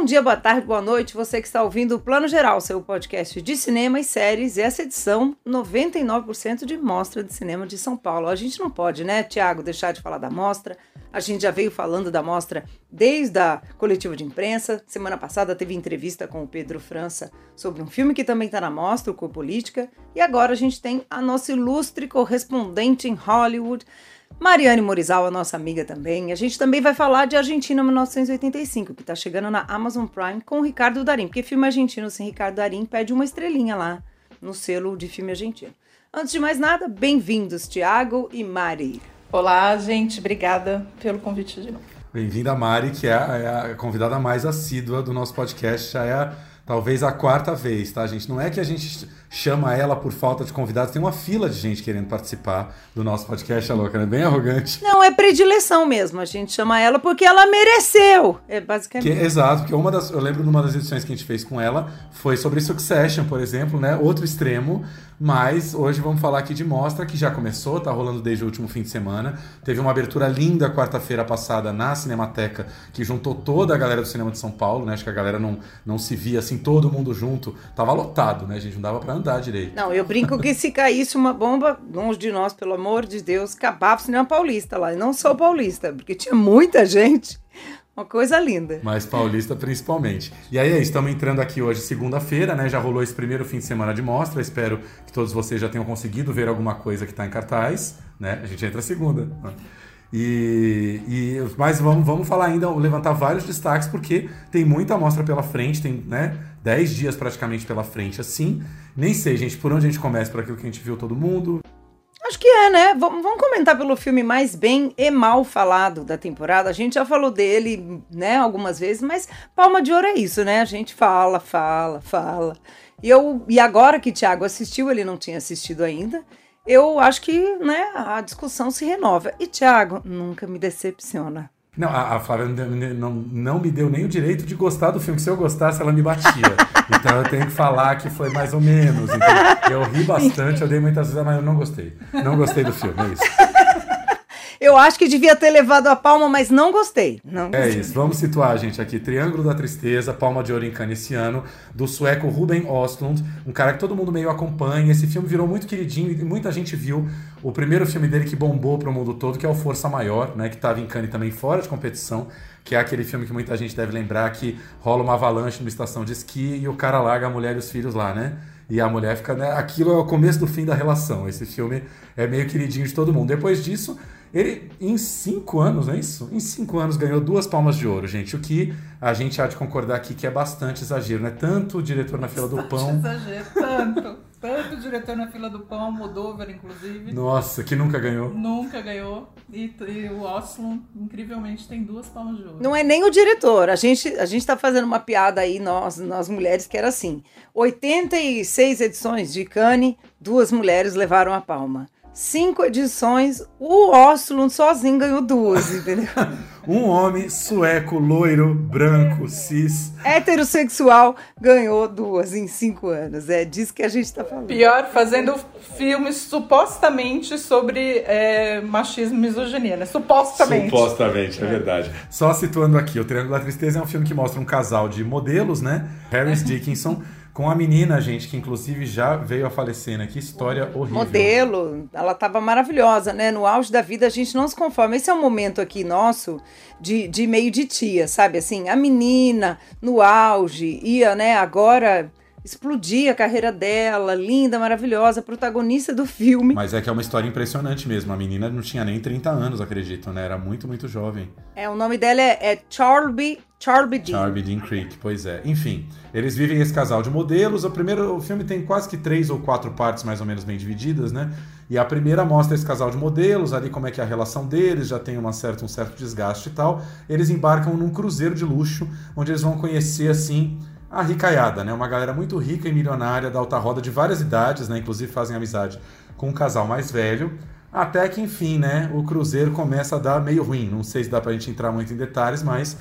Bom dia, boa tarde, boa noite. Você que está ouvindo o Plano Geral, seu podcast de cinema e séries, e essa edição 99% de Mostra de Cinema de São Paulo. A gente não pode, né, Tiago, deixar de falar da mostra. A gente já veio falando da mostra desde a coletiva de imprensa. Semana passada teve entrevista com o Pedro França sobre um filme que também está na mostra, o Corpolítica. E agora a gente tem a nossa ilustre correspondente em Hollywood, Mariane Morizawa, nossa amiga também. A gente também vai falar de Argentina 1985, que está chegando na Amazon Prime com o Ricardo Darim, porque filme argentino sem Ricardo Darim pede uma estrelinha lá no selo de filme argentino. Antes de mais nada, bem-vindos, Tiago e Mari. Olá, gente, obrigada pelo convite de novo. Bem-vinda, Mari, que é a, é a convidada mais assídua do nosso podcast, já é a, talvez a quarta vez, tá, gente? Não é que a gente chama ela por falta de convidados. Tem uma fila de gente querendo participar do nosso podcast, a louca, né? Bem arrogante. Não, é predileção mesmo. A gente chama ela porque ela mereceu. É basicamente. Que, exato, porque uma das. Eu lembro de uma das edições que a gente fez com ela foi sobre Succession, por exemplo, né? Outro extremo. Mas hoje vamos falar aqui de mostra que já começou, tá rolando desde o último fim de semana. Teve uma abertura linda quarta-feira passada na Cinemateca, que juntou toda a galera do cinema de São Paulo, né? Acho que a galera não, não se via assim, todo mundo junto. Tava lotado, né, gente? Não dava pra andar direito. Não, eu brinco que se caísse uma bomba longe de nós, pelo amor de Deus, acabava o cinema paulista lá. E não sou paulista, porque tinha muita gente. Uma coisa linda. Mas paulista principalmente. E aí é isso, estamos entrando aqui hoje, segunda-feira, né? Já rolou esse primeiro fim de semana de mostra. Espero que todos vocês já tenham conseguido ver alguma coisa que está em cartaz, né? A gente entra segunda. E, e, mas vamos, vamos falar ainda, levantar vários destaques, porque tem muita amostra pela frente, tem né, 10 dias praticamente pela frente, assim. Nem sei, gente, por onde a gente começa, por aquilo que a gente viu todo mundo. Acho que é, né? Vamos comentar pelo filme mais bem e mal falado da temporada. A gente já falou dele, né, algumas vezes, mas Palma de Ouro é isso, né? A gente fala, fala, fala. E, eu, e agora que o Thiago assistiu, ele não tinha assistido ainda, eu acho que né, a discussão se renova. E Thiago nunca me decepciona. Não, a, a Flávia não, não me deu nem o direito de gostar do filme. Se eu gostasse, ela me batia. Então eu tenho que falar que foi mais ou menos. Então, eu ri bastante, eu dei muitas vezes, mas eu não gostei. Não gostei do filme, é isso. Eu acho que devia ter levado a palma, mas não gostei. Não é isso. Vamos situar, gente, aqui. Triângulo da Tristeza, Palma de Ouro em Cannes esse ano, do sueco Ruben Ostlund, um cara que todo mundo meio acompanha. Esse filme virou muito queridinho e muita gente viu o primeiro filme dele que bombou para o mundo todo, que é o Força Maior, né, que estava em Cannes também fora de competição, que é aquele filme que muita gente deve lembrar que rola uma avalanche numa estação de esqui e o cara larga a mulher e os filhos lá, né? E a mulher fica, né? Aquilo é o começo do fim da relação. Esse filme é meio queridinho de todo mundo. Depois disso, ele, em cinco anos, não é isso? Em cinco anos ganhou duas palmas de ouro, gente. O que a gente há de concordar aqui que é bastante exagero, né? Tanto o diretor na fila do pão. exagero, tanto. Tanto o diretor na fila do pão, Modover, inclusive. Nossa, que nunca ganhou. Nunca ganhou. E, e o Oslo, incrivelmente, tem duas palmas de ouro. Não é nem o diretor. A gente, a gente tá fazendo uma piada aí, nós, nós mulheres, que era assim: 86 edições de Cannes, duas mulheres levaram a palma cinco edições, o Oslund sozinho ganhou duas, entendeu? um homem sueco, loiro, branco, cis. Heterossexual ganhou duas em cinco anos. É disso que a gente está falando. Pior, fazendo filmes supostamente sobre é, machismo e misoginia, né? Supostamente. Supostamente, é, é verdade. Só situando aqui, O Triângulo da Tristeza é um filme que mostra um casal de modelos, né? Harris Dickinson com a menina, gente, que inclusive já veio a falecer, né? Que história horrível. Modelo, ela estava maravilhosa, né? No auge da vida a gente não se conforma. Esse é um momento aqui nosso de, de meio de tia, sabe? Assim, a menina no auge ia, né? Agora explodir a carreira dela, linda, maravilhosa, protagonista do filme. Mas é que é uma história impressionante mesmo. A menina não tinha nem 30 anos, acredito, né? Era muito, muito jovem. É, o nome dela é, é Charlie, Charlie Dean. Charlie Dean Creek, pois é. Enfim, eles vivem esse casal de modelos. O primeiro, o filme tem quase que três ou quatro partes mais ou menos bem divididas, né? E a primeira mostra esse casal de modelos, ali como é que é a relação deles, já tem uma certa, um certo desgaste e tal. Eles embarcam num cruzeiro de luxo, onde eles vão conhecer, assim, a ricaiada, né? Uma galera muito rica e milionária da alta roda de várias idades, né? Inclusive fazem amizade com um casal mais velho. Até que, enfim, né? O Cruzeiro começa a dar meio ruim. Não sei se dá pra gente entrar muito em detalhes, mas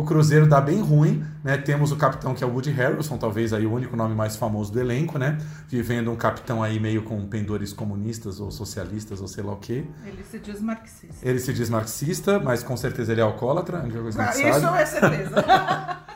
o Cruzeiro dá bem ruim, né? Temos o capitão que é o Woody Harrelson, talvez aí o único nome mais famoso do elenco, né? Vivendo um capitão aí meio com pendores comunistas ou socialistas ou sei lá o quê. Ele se diz marxista. Ele se diz marxista, mas com certeza ele é alcoólatra, única coisa Ah, isso sabe. é certeza.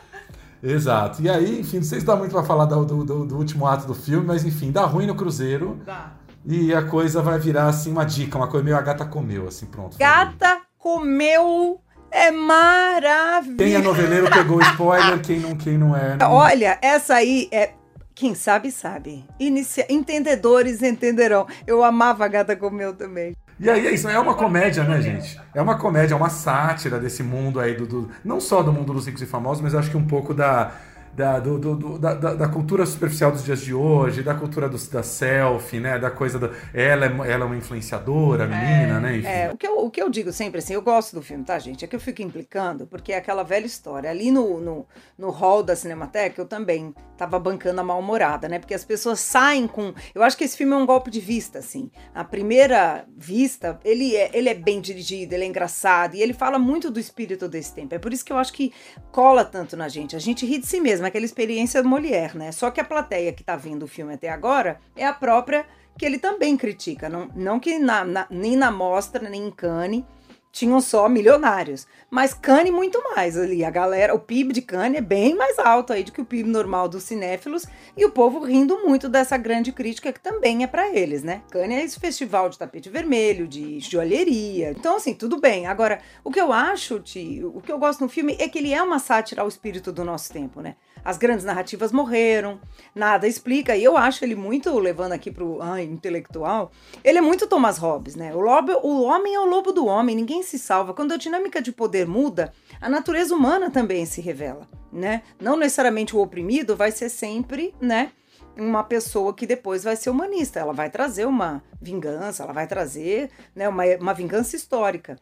Exato. E aí, enfim, não sei se dá muito pra falar do, do- do- do último ato do filme, mas enfim, dá ruim no Cruzeiro Dá. e a coisa vai virar assim uma dica, uma coisa meio a gata comeu, assim, pronto. Gata comeu é maravilhoso. Quem é noveleiro pegou spoiler, quem não, quem não é. não- Olha, essa aí é. Quem sabe, sabe. Inicia... Entendedores entenderão. Eu amava a gata comeu também. E aí é isso, é uma comédia, né, gente? É uma comédia, é uma sátira desse mundo aí, do, do- não só do mundo dos ricos e famosos, mas acho que um pouco da, da, do- do- do- da, da- cultura superficial dos dias de hoje, da cultura dos- da selfie, né? Da coisa da. Ela é, ela é uma influenciadora, a menina, né? Enfim. É, o que, eu, o que eu digo sempre assim, eu gosto do filme, tá, gente? É que eu fico implicando, porque é aquela velha história. Ali no, no, no hall da Cinemateca, eu também tava bancando a mal-humorada, né? Porque as pessoas saem com. Eu acho que esse filme é um golpe de vista, assim. A primeira vista, ele é, ele é bem dirigido, ele é engraçado, e ele fala muito do espírito desse tempo. É por isso que eu acho que cola tanto na gente. A gente ri de si mesmo, é aquela experiência Molière, né? Só que a plateia que tá vendo o filme até agora é a própria que ele também critica. Não, não que na, na- nem na mostra, nem em Cannes tinham só milionários. Mas Cannes muito mais ali. A galera, o PIB de Cannes é bem mais alto aí do que o PIB normal dos cinéfilos. E o povo rindo muito dessa grande crítica que também é pra eles, né? Cannes é esse festival de tapete vermelho, de joalheria. Então, assim, tudo bem. Agora, o que eu acho, o que eu gosto no filme é que ele é uma sátira ao espírito do nosso tempo, né? As grandes narrativas morreram, nada explica. E eu acho ele muito, levando aqui pro ai, intelectual, ele é muito Thomas Hobbes, né? O, lobo, o homem é o lobo do homem, ninguém se salva. Quando a dinâmica de poder muda, a natureza humana também se revela, né? Não necessariamente o oprimido vai ser sempre, né? Uma pessoa que depois vai ser humanista. Ela vai trazer uma vingança, ela vai trazer né, uma, uma vingança histórica.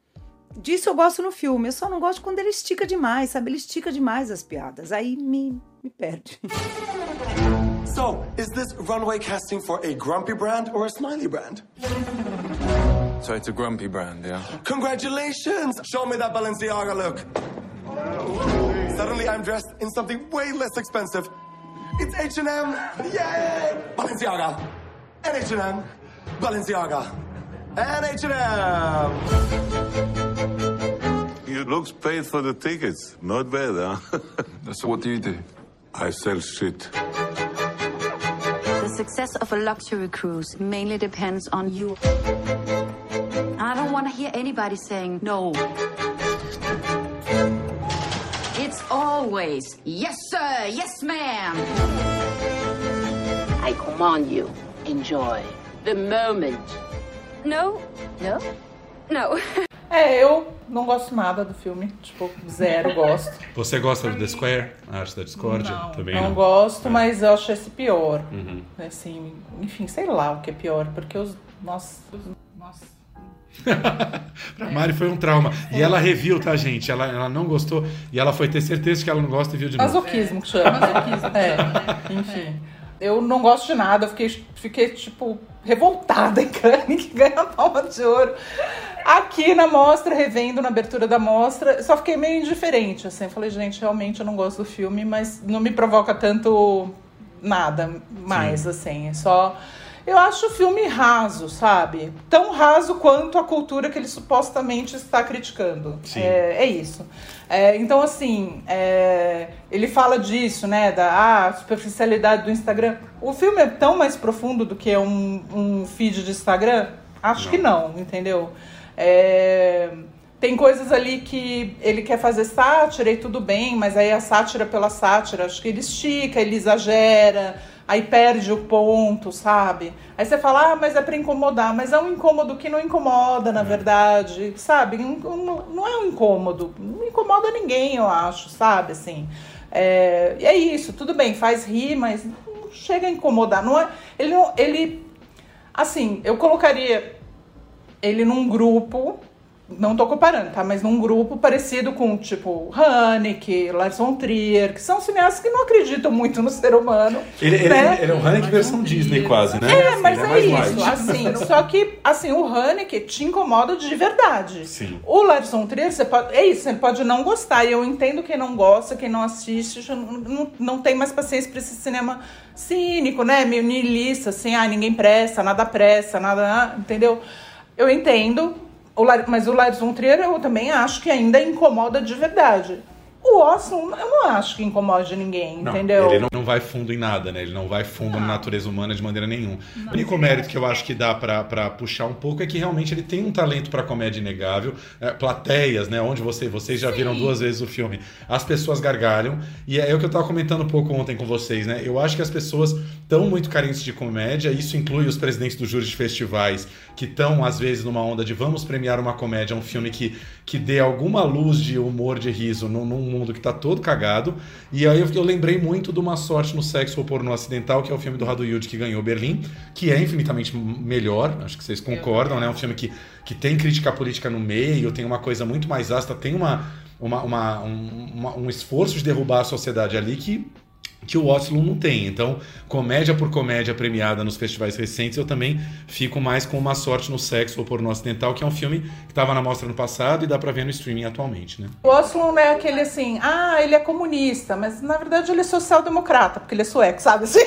Disso eu gosto no filme, eu só não gosto quando ele estica demais, sabe? Ele estica demais as piadas, aí me, me perde. So, is this runway casting for a grumpy brand or a smiley brand? So it's a grumpy brand, yeah? Congratulations! Show me that Balenciaga look. Suddenly I'm dressed in something way less expensive. It's H&M! Yay! Balenciaga! And H&M! Balenciaga! And H&M! You looks paid for the tickets. Not bad, huh? So what do you do? I sell shit. The success of a luxury cruise mainly depends on you. I don't want to hear anybody saying no. It's always, yes, sir, yes, ma'am. I command you, enjoy the moment. No, No? no. É, eu não gosto nada do filme. Tipo, zero gosto. Você gosta do The Square, a arte da discórdia? Não, Também não não. gosto, É. mas eu acho esse pior. Uhum. Assim, enfim, sei lá o que é pior, porque os. Nossa. os- Nossa. Pra Mari foi um trauma. E ela reviu, tá, gente? Ela, ela não gostou e ela foi ter certeza que ela não gosta e viu de novo. Masoquismo que chama. É, enfim. Eu não gosto de nada, eu fiquei, fiquei tipo, revoltada em Cannes, que ganha a palma de ouro. Aqui na mostra, revendo na abertura da mostra, só fiquei meio indiferente, assim. Falei, gente, realmente eu não gosto do filme, mas não me provoca tanto nada mais, assim. É só. Eu acho o filme raso, sabe? Tão raso quanto a cultura que ele supostamente está criticando. Sim. É, é isso. É, então, assim, é, ele fala disso, né? Da ah, superficialidade do Instagram. O filme é tão mais profundo do que um, um feed de Instagram? Acho que não, entendeu? É, tem coisas ali que ele quer fazer sátira e tudo bem, mas aí a sátira pela sátira, acho que ele estica, ele exagera, aí perde o ponto, sabe? Aí você fala, ah, mas é pra incomodar, mas é um incômodo que não incomoda, na verdade, sabe? Não é um incômodo, não incomoda ninguém, eu acho, sabe? Assim, é, e é isso, tudo bem, faz rir, mas não chega a incomodar. Não é, ele, não, ele, assim, eu colocaria ele num grupo não tô comparando, tá? Mas num grupo parecido com, tipo, Haneke, Lars von Trier, que são cineastas que não acreditam muito no ser humano. Ele, ele, né? ele é um Haneke versão Disney, quase, né? É, mas Ele é, mais isso, light. assim, só que, assim, o Haneke te incomoda de verdade. Sim. O Lars von Trier, você pode, é isso, você pode não gostar, e eu entendo quem não gosta, quem não assiste, não, não tem mais paciência pra esse cinema cínico, né, meio niilista, assim, ah, ninguém presta, nada presta, nada, entendeu? Eu entendo, o mas o Lars von Trier eu também acho que ainda incomoda de verdade. O Oslo, eu não acho que incomode ninguém, Não, entendeu? Ele não, não vai fundo em nada, né? Ele não vai fundo na natureza humana de maneira nenhuma. O único mérito que eu acho que dá pra, pra puxar um pouco é que realmente ele tem um talento pra comédia inegável. É, plateias, né? Onde você, vocês já viram duas vezes o filme. As pessoas gargalham. E é o que eu tava comentando um pouco ontem com vocês, né? Eu acho que as pessoas estão muito carentes de comédia. Isso inclui os presidentes dos júris de festivais que estão, às vezes, numa onda de vamos premiar uma comédia, um filme que, que dê alguma luz de humor, de riso num, num mundo que tá todo cagado. E aí eu, eu lembrei muito de Uma Sorte no Sexo ou Porno Acidental, que é o filme do Rado Yud que ganhou Berlim, que é infinitamente melhor, acho que vocês concordam, né? É um filme que, que tem crítica política no meio, tem uma coisa muito mais ácida, tem uma, uma, uma- um, uma- um esforço de derrubar a sociedade ali que que o Oslo não tem. Então, comédia por comédia premiada nos festivais recentes, eu também fico mais com Uma Sorte no Sexo ou Porno Ocidental, que é um filme que estava na mostra no passado e dá pra ver no streaming atualmente, né? O Oslo é aquele assim, ah, ele é comunista, mas na verdade ele é social-democrata, porque ele é sueco, sabe? Assim,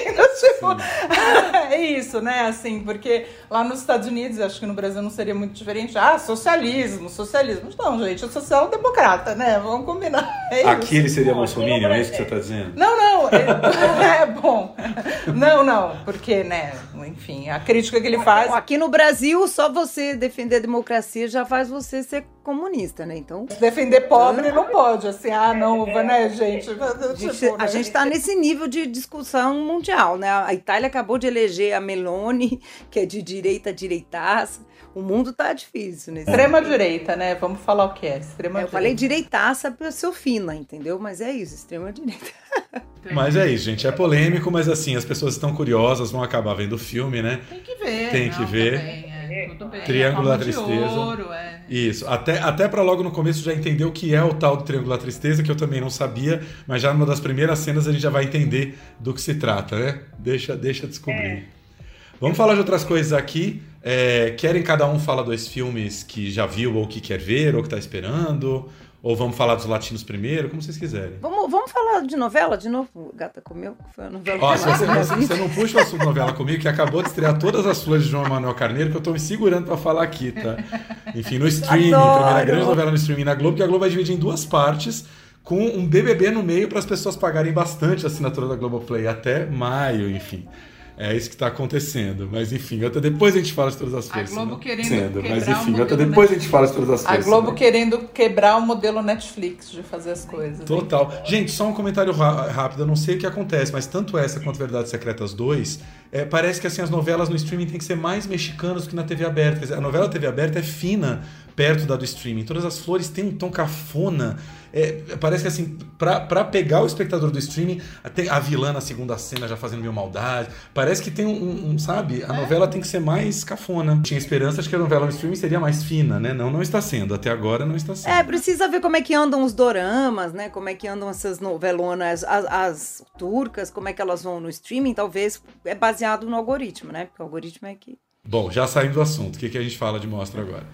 tipo, é isso, né? Assim, porque lá nos Estados Unidos, acho que no Brasil não seria muito diferente. Ah, socialismo, socialismo. Não, gente, é social-democrata, né? Vamos combinar. É isso. Aqui ele seria bolsominion, é isso que você Brasil- tá dizendo? Não, não, é, é bom. Não, não, porque, né, enfim, a crítica que ele faz. Aqui no Brasil, só você defender a democracia já faz você ser comunista, né? Então, Defender pobre não pode, assim, ah, não, né, gente? a gente, Tipo, a né? gente tá nesse nível de discussão mundial, né? A Itália acabou de eleger a Meloni, que é de direita direitaça. O mundo tá difícil nesse Extrema direita, né? Vamos falar o que é. Extrema Eu direita. falei direitaça pra ser fina, entendeu? Mas é isso, extrema direita. Mas é isso, gente. É polêmico, mas assim, as pessoas estão curiosas, vão acabar vendo o filme, né? Tem que ver. Tem não, que ver. também, é, tudo bem. Triângulo da Tristeza. Ouro, é. Isso, até, até para logo no começo já entender o que é o tal do Triângulo da Tristeza, que eu também não sabia, mas já numa das primeiras cenas a gente já vai entender do que se trata, né? Deixa, deixa descobrir. Vamos falar de outras coisas aqui. É, querem cada um falar dois filmes que já viu ou que quer ver ou que tá esperando? Ou vamos falar dos latinos primeiro? Como vocês quiserem. Vamos, vamos falar de novela de novo? Gata comeu? Foi a novela Ó, se você, eu você- não puxa o assunto novela comigo, que acabou de estrear todas as flores de João Manuel Carneiro, que eu tô me segurando pra falar aqui, tá? Enfim, no streaming, primeira grande novela no streaming na Globo, que a Globo vai dividir em duas partes, com um BBB no meio para as pessoas pagarem bastante a assinatura da Globoplay, até maio, enfim. É isso que tá acontecendo. Mas enfim, até depois a gente fala de todas as flores. Globo senão- querendo sendo, Mas quebrar o enfim, até depois a gente fala de todas as A flores. Globo senão- querendo quebrar o modelo Netflix de fazer as coisas. Total. Gente, só um comentário rápido. Eu não sei o que acontece, mas tanto essa quanto Verdades Secretas 2, é, parece que assim as novelas no streaming têm que ser mais mexicanas do que na TV aberta. A novela TV aberta é fina perto da do streaming. Todas as flores têm um tom cafona. É, parece que assim, pra, pra pegar o espectador do streaming, a vilã na segunda cena já fazendo mil maldade. Parece que tem um, um- sabe? A novela tem que ser mais cafona. Tinha esperança de que a novela no streaming seria mais fina, né? Não, não está sendo. Até agora não está sendo. É, precisa ver como é que andam os doramas, né? Como é que andam essas novelonas, as, as turcas, como é que elas vão no streaming. Talvez é baseado no algoritmo, né? Porque o algoritmo é que. Bom, já saindo do assunto, o que, que a gente fala de mostra agora?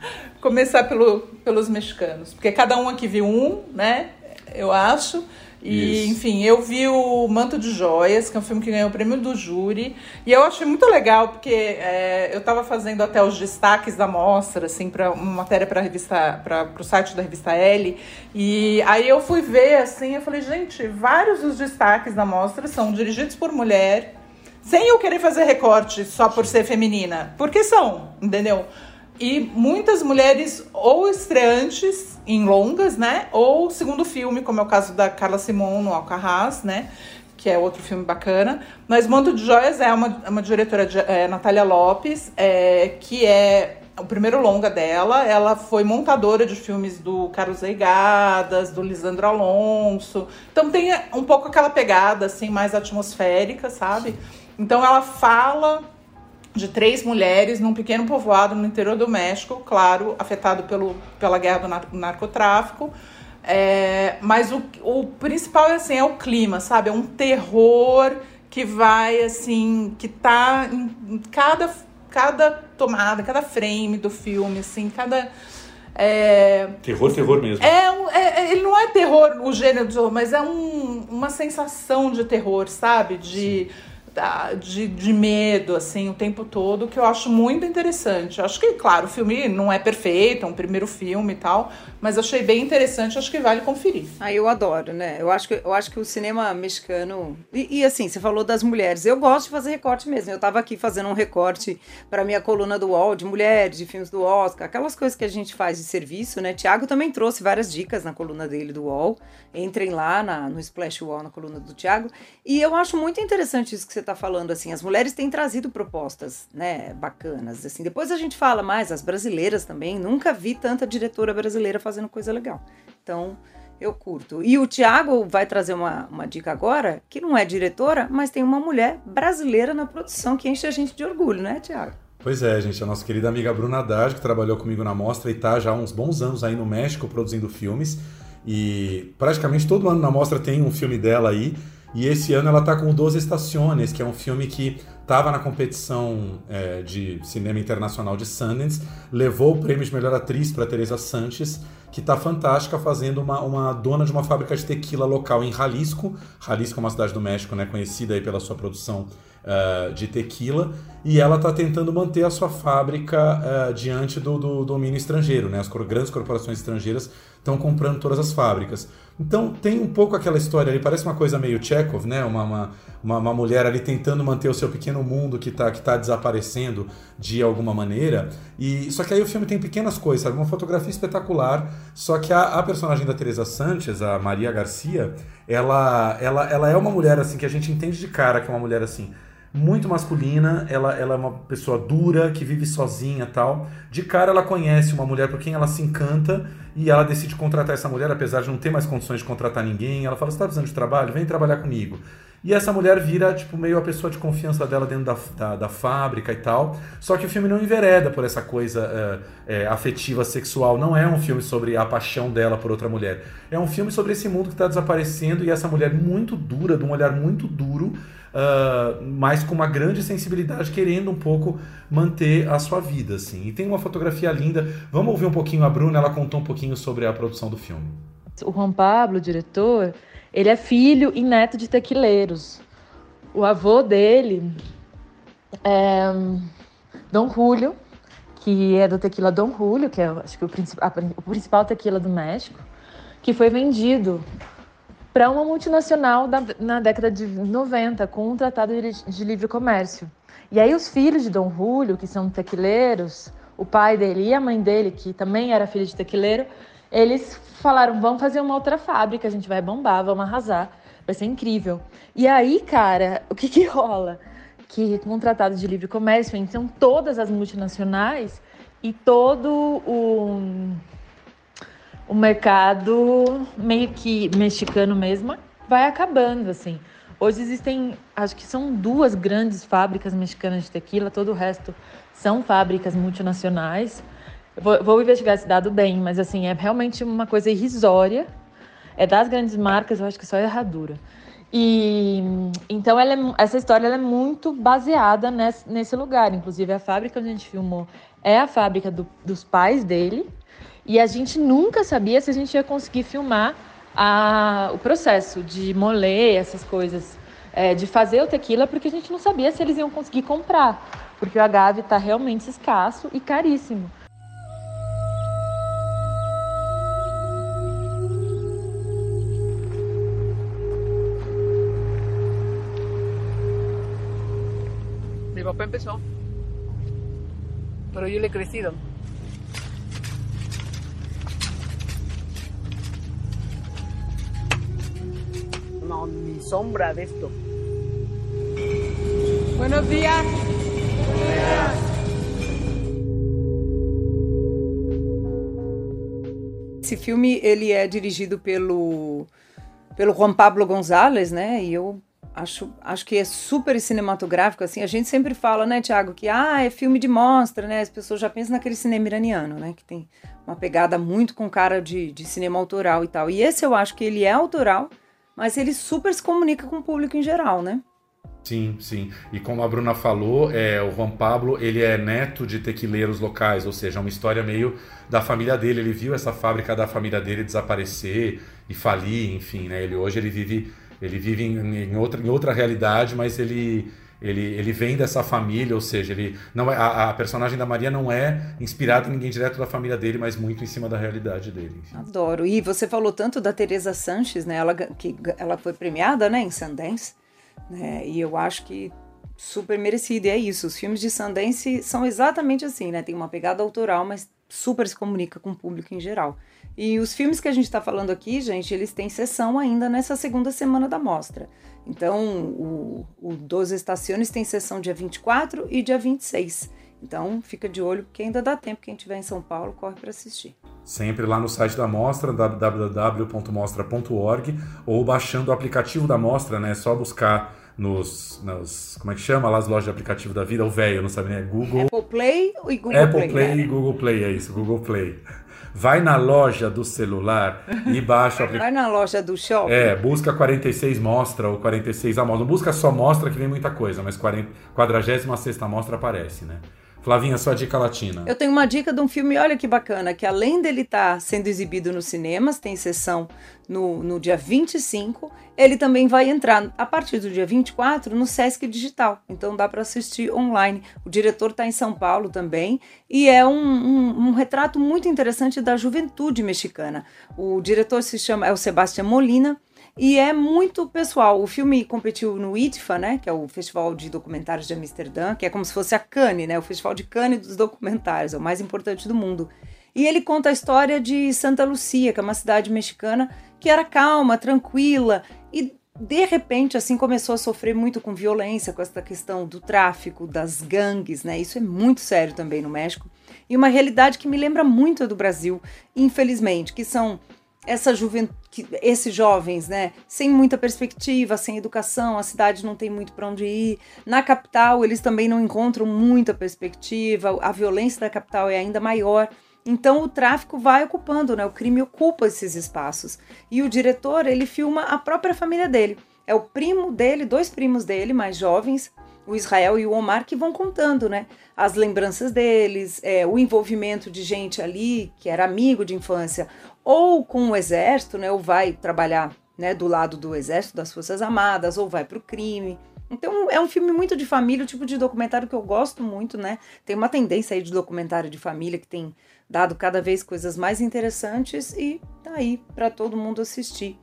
Começar pelo, pelos mexicanos. Porque cada um aqui viu um, né? Eu acho. E, Isso. enfim, eu vi o Manto de Joias, que é um filme que ganhou o prêmio do júri. E eu achei muito legal, porque é, eu estava fazendo até os destaques da mostra, assim, para uma matéria para revista, para o site da revista L. E aí eu fui ver, assim, eu falei, gente, vários dos destaques da mostra são dirigidos por mulher, sem eu querer fazer recorte só por ser feminina. Porque são, entendeu? E muitas mulheres ou estreantes em longas, né? Ou segundo filme, como é o caso da Carla Simon no Alcarrás, né? Que é outro filme bacana. Mas Manto de Joias é uma, é uma diretora, de, é, Natália Lopes, é, que é o primeiro longa dela. Ela foi montadora de filmes do Carlos Reigadas, do Lisandro Alonso. Então tem um pouco aquela pegada, assim, mais atmosférica, sabe? Então ela fala de três mulheres num pequeno povoado no interior do México, claro, afetado pelo, pela guerra do nar narcotráfico. É, mas o, o principal assim, é o clima, sabe? É um terror que vai assim, que tá em cada, cada tomada, cada frame do filme, assim, cada. É, terror, terror mesmo. É, é, ele não é terror, o gênero de terror, mas é um, uma sensação de terror, sabe? De. Sim de, de medo, assim, o tempo todo, que eu acho muito interessante. Eu acho que, claro, o filme não é perfeito, é um primeiro filme e tal, mas achei bem interessante, acho que vale conferir. Ah, eu adoro, né? Eu acho que, eu acho que o cinema mexicano. E, e assim, você falou das mulheres. Eu gosto de fazer recorte mesmo. Eu tava aqui fazendo um recorte para minha coluna do UOL de mulheres, de filmes do Oscar, aquelas coisas que a gente faz de serviço, né? Tiago também trouxe várias dicas na coluna dele do UOL. Entrem lá na, no Splash UOL, na coluna do Tiago. E eu acho muito interessante isso que você tá falando, assim. As mulheres têm trazido propostas, né? Bacanas, assim. Depois a gente fala mais, as brasileiras também. Nunca vi tanta diretora brasileira fazendo fazendo coisa legal. Então, eu curto. E o Thiago vai trazer uma, uma dica agora, que não é diretora, mas tem uma mulher brasileira na produção que enche a gente de orgulho, né, Thiago? Pois é, gente, a nossa querida amiga Bruna Haddad, que trabalhou comigo na mostra e está já há uns bons anos aí no México produzindo filmes. E praticamente todo ano na mostra tem um filme dela aí. E esse ano ela está com o Doze Estações, que é um filme que estava na competição é, de cinema internacional de Sundance, levou o prêmio de melhor atriz para Teresa Sanches, que está fantástica fazendo uma, uma dona de uma fábrica de tequila local em Jalisco. Jalisco é uma cidade do México, né, conhecida aí pela sua produção uh, de tequila, e ela está tentando manter a sua fábrica uh, diante do, do, domínio estrangeiro. Né? As grandes corporações estrangeiras estão comprando todas as fábricas. Então tem um pouco aquela história ali, parece uma coisa meio Chekhov, né? Uma, uma, uma, uma mulher ali tentando manter o seu pequeno mundo que está que tá desaparecendo de alguma maneira. E Só que aí o filme tem pequenas coisas, sabe? Uma fotografia espetacular, só que a, a personagem da Teresa Sanchez, a Maria Garcia, ela, ela, ela é uma mulher assim que a gente entende de cara que é uma mulher assim muito masculina, ela, ela é uma pessoa dura, que vive sozinha tal. De cara ela conhece uma mulher por quem ela se encanta e ela decide contratar essa mulher, apesar de não ter mais condições de contratar ninguém. Ela fala: Você está precisando de trabalho? Vem trabalhar comigo. E essa mulher vira, tipo, meio a pessoa de confiança dela dentro da, da, da fábrica e tal. Só que o filme não envereda por essa coisa é, afetiva, sexual. Não é um filme sobre a paixão dela por outra mulher. É um filme sobre esse mundo que está desaparecendo e essa mulher muito dura, de um olhar muito duro, uh, mas com uma grande sensibilidade, querendo um pouco manter a sua vida, assim. E tem uma fotografia linda. Vamos ouvir um pouquinho a Bruna, ela contou um pouquinho sobre a produção do filme. O Juan Pablo, o diretor, ele é filho e neto de tequileiros. O avô dele é Dom Julio, que é do tequila Dom Julio, que é acho que o, principal, o principal tequila do México, que foi vendido para uma multinacional da, na década de 90 com um tratado de, livre comércio. E aí os filhos de Dom Julio, que são tequileiros, o pai dele e a mãe dele, que também era filho de tequileiro, eles falaram: vamos fazer uma outra fábrica, a gente vai bombar, vamos arrasar, vai ser incrível. E aí, cara, o que que rola? Que com um tratado de livre comércio, então todas as multinacionais e todo o o mercado meio que mexicano mesmo vai acabando, assim. Hoje existem, acho que são duas grandes fábricas mexicanas de tequila, todo o resto são fábricas multinacionais. Vou, vou, investigar esse dado bem, mas assim, é realmente uma coisa irrisória. É das grandes marcas, eu acho que só é erradura. E então é, essa história é muito baseada nesse, nesse, lugar. Inclusive, a fábrica onde a gente filmou é a fábrica do, dos pais dele, e a gente nunca sabia se a gente ia conseguir filmar a, o processo de moler essas coisas, é, de fazer o tequila, porque a gente não sabia se eles iam conseguir comprar, porque o agave está realmente escasso e caríssimo. Mi papá empezó, pero yo le he crecido. No, ni sombra de esto. Buenos días. Esse filme ele é dirigido pelo pelo Juan Pablo González, né? E eu acho, acho que é super cinematográfico, assim, a gente sempre fala, né, Tiago, que ah, é filme de mostra, né, as pessoas já pensam naquele cinema iraniano, né, que tem uma pegada muito com cara de, de cinema autoral e tal, e esse eu acho que ele é autoral, mas ele super se comunica com o público em geral, né. Sim, sim. E como a Bruna falou, é, o Juan Pablo ele é neto de tequileiros locais, ou seja, é uma história meio da família dele. Ele viu essa fábrica da família dele desaparecer e falir, enfim, né? Ele hoje ele vive ele vive em, em outra, em outra realidade, mas ele, ele, ele vem dessa família, ou seja, ele não é, a, a, personagem da Maria não é inspirada em ninguém direto da família dele, mas muito em cima da realidade dele. Adoro. E você falou tanto da Teresa Sanches, né? Ela, que, ela foi premiada né, em Sundance, né? E eu acho que super merecido. E é isso. Os filmes de Sundance são exatamente assim, né? Tem uma pegada autoral, mas super se comunica com o público em geral. E os filmes que a gente está falando aqui, gente, eles têm sessão ainda nessa segunda semana da mostra. Então, o, o 12 Estações tem sessão dia 24 e dia 26. Então, fica de olho, porque ainda dá tempo. Quem estiver em São Paulo, corre para assistir. Sempre lá no site da Mostra, www.mostra.org, ou baixando o aplicativo da Mostra, né? É só buscar nos, nos, Como é que chama? Lá as lojas de aplicativo da vida, o velho, não sabe nem. É Google. Apple Play e Google Apple Play. Apple Play né? e Google Play, é isso, Google Play. Vai na loja do celular e baixa o aplicativo. Vai na loja do shopping. É, busca 46 mostra ou 46 a mostra. Não busca só mostra que vem muita coisa, mas 40, 46 mostra aparece, né? Flavinha, sua dica latina. Eu tenho uma dica de um filme, olha que bacana, que além dele estar tá sendo exibido nos cinemas, tem sessão no, no dia 25, ele também vai entrar a partir do dia 24 no Sesc Digital. Então dá para assistir online. O diretor está em São Paulo também e é um, um, um, retrato muito interessante da juventude mexicana. O diretor se chama é o Sebastião Molina e é muito pessoal. O filme competiu no ITFA, né, que é o Festival de Documentários de Amsterdã, que é como se fosse a Cannes, né, o Festival de Cannes dos documentários, é o mais importante do mundo. E ele conta a história de Santa Lucia, que é uma cidade mexicana que era calma, tranquila e de repente assim começou a sofrer muito com violência, com essa questão do tráfico, das gangues, né? Isso é muito sério também no México. E uma realidade que me lembra muito do Brasil, infelizmente, que são essa juventude, esses jovens, né, sem muita perspectiva, sem educação, a cidade não tem muito para onde ir. Na capital, eles também não encontram muita perspectiva, a violência da capital é ainda maior. Então o tráfico vai ocupando, né? O crime ocupa esses espaços. E o diretor, ele filma a própria família dele. É o primo dele, dois primos dele, mais jovens, o Israel e o Omar, que vão contando, né? As lembranças deles, é, o envolvimento de gente ali que era amigo de infância, ou com o exército, né? Ou vai trabalhar né, do lado do exército, das Forças Armadas, ou vai para o crime. Então é um filme muito de família, o tipo de documentário que eu gosto muito, né? Tem uma tendência aí de documentário de família que tem dado cada vez coisas mais interessantes e tá aí para todo mundo assistir.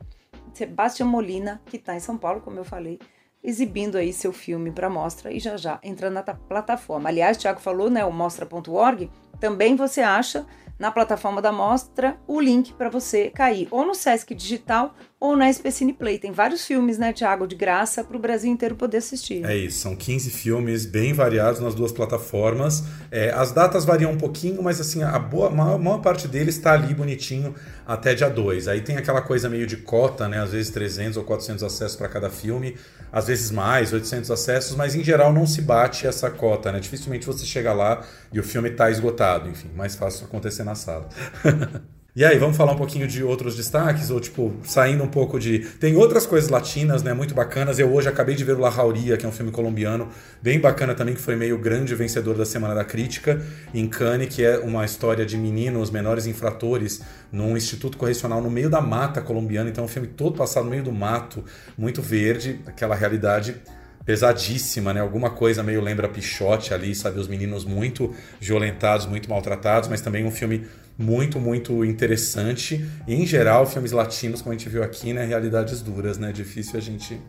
Sebastião Molina, que está em São Paulo, como eu falei, exibindo aí seu filme para mostra e já já entrando na plataforma. Aliás, o Thiago falou, né, o mostra.org, também você acha na plataforma da mostra o link para você cair ou no Sesc Digital ou na Specine Play. Tem vários filmes, né, Thiago, de graça para o Brasil inteiro poder assistir. É isso, são 15 filmes bem variados nas duas plataformas. É, as datas variam um pouquinho, mas assim, a boa, maior, maior parte deles está ali bonitinho até dia 2. Aí tem aquela coisa meio de cota, né, às vezes 300 ou 400 acessos para cada filme, às vezes mais, 800 acessos, mas em geral não se bate essa cota, né? Dificilmente você chega lá e o filme está esgotado, enfim, mais fácil acontecer na sala. E aí, vamos falar um pouquinho de outros destaques, ou tipo, saindo um pouco de. Tem outras coisas latinas, né? Muito bacanas. Eu hoje acabei de ver o La Jauria, que é um filme colombiano, bem bacana também, que foi meio grande vencedor da Semana da Crítica, em Cannes, que é uma história de meninos menores infratores num instituto correcional no meio da mata colombiana. Então, é um filme todo passado no meio do mato, muito verde, aquela realidade pesadíssima, né? Alguma coisa meio lembra Pichote ali, sabe? Os meninos muito violentados, muito maltratados, mas também um filme muito, muito interessante. E, em geral, filmes latinos, como a gente viu aqui, né? Realidades duras, né? Difícil a gente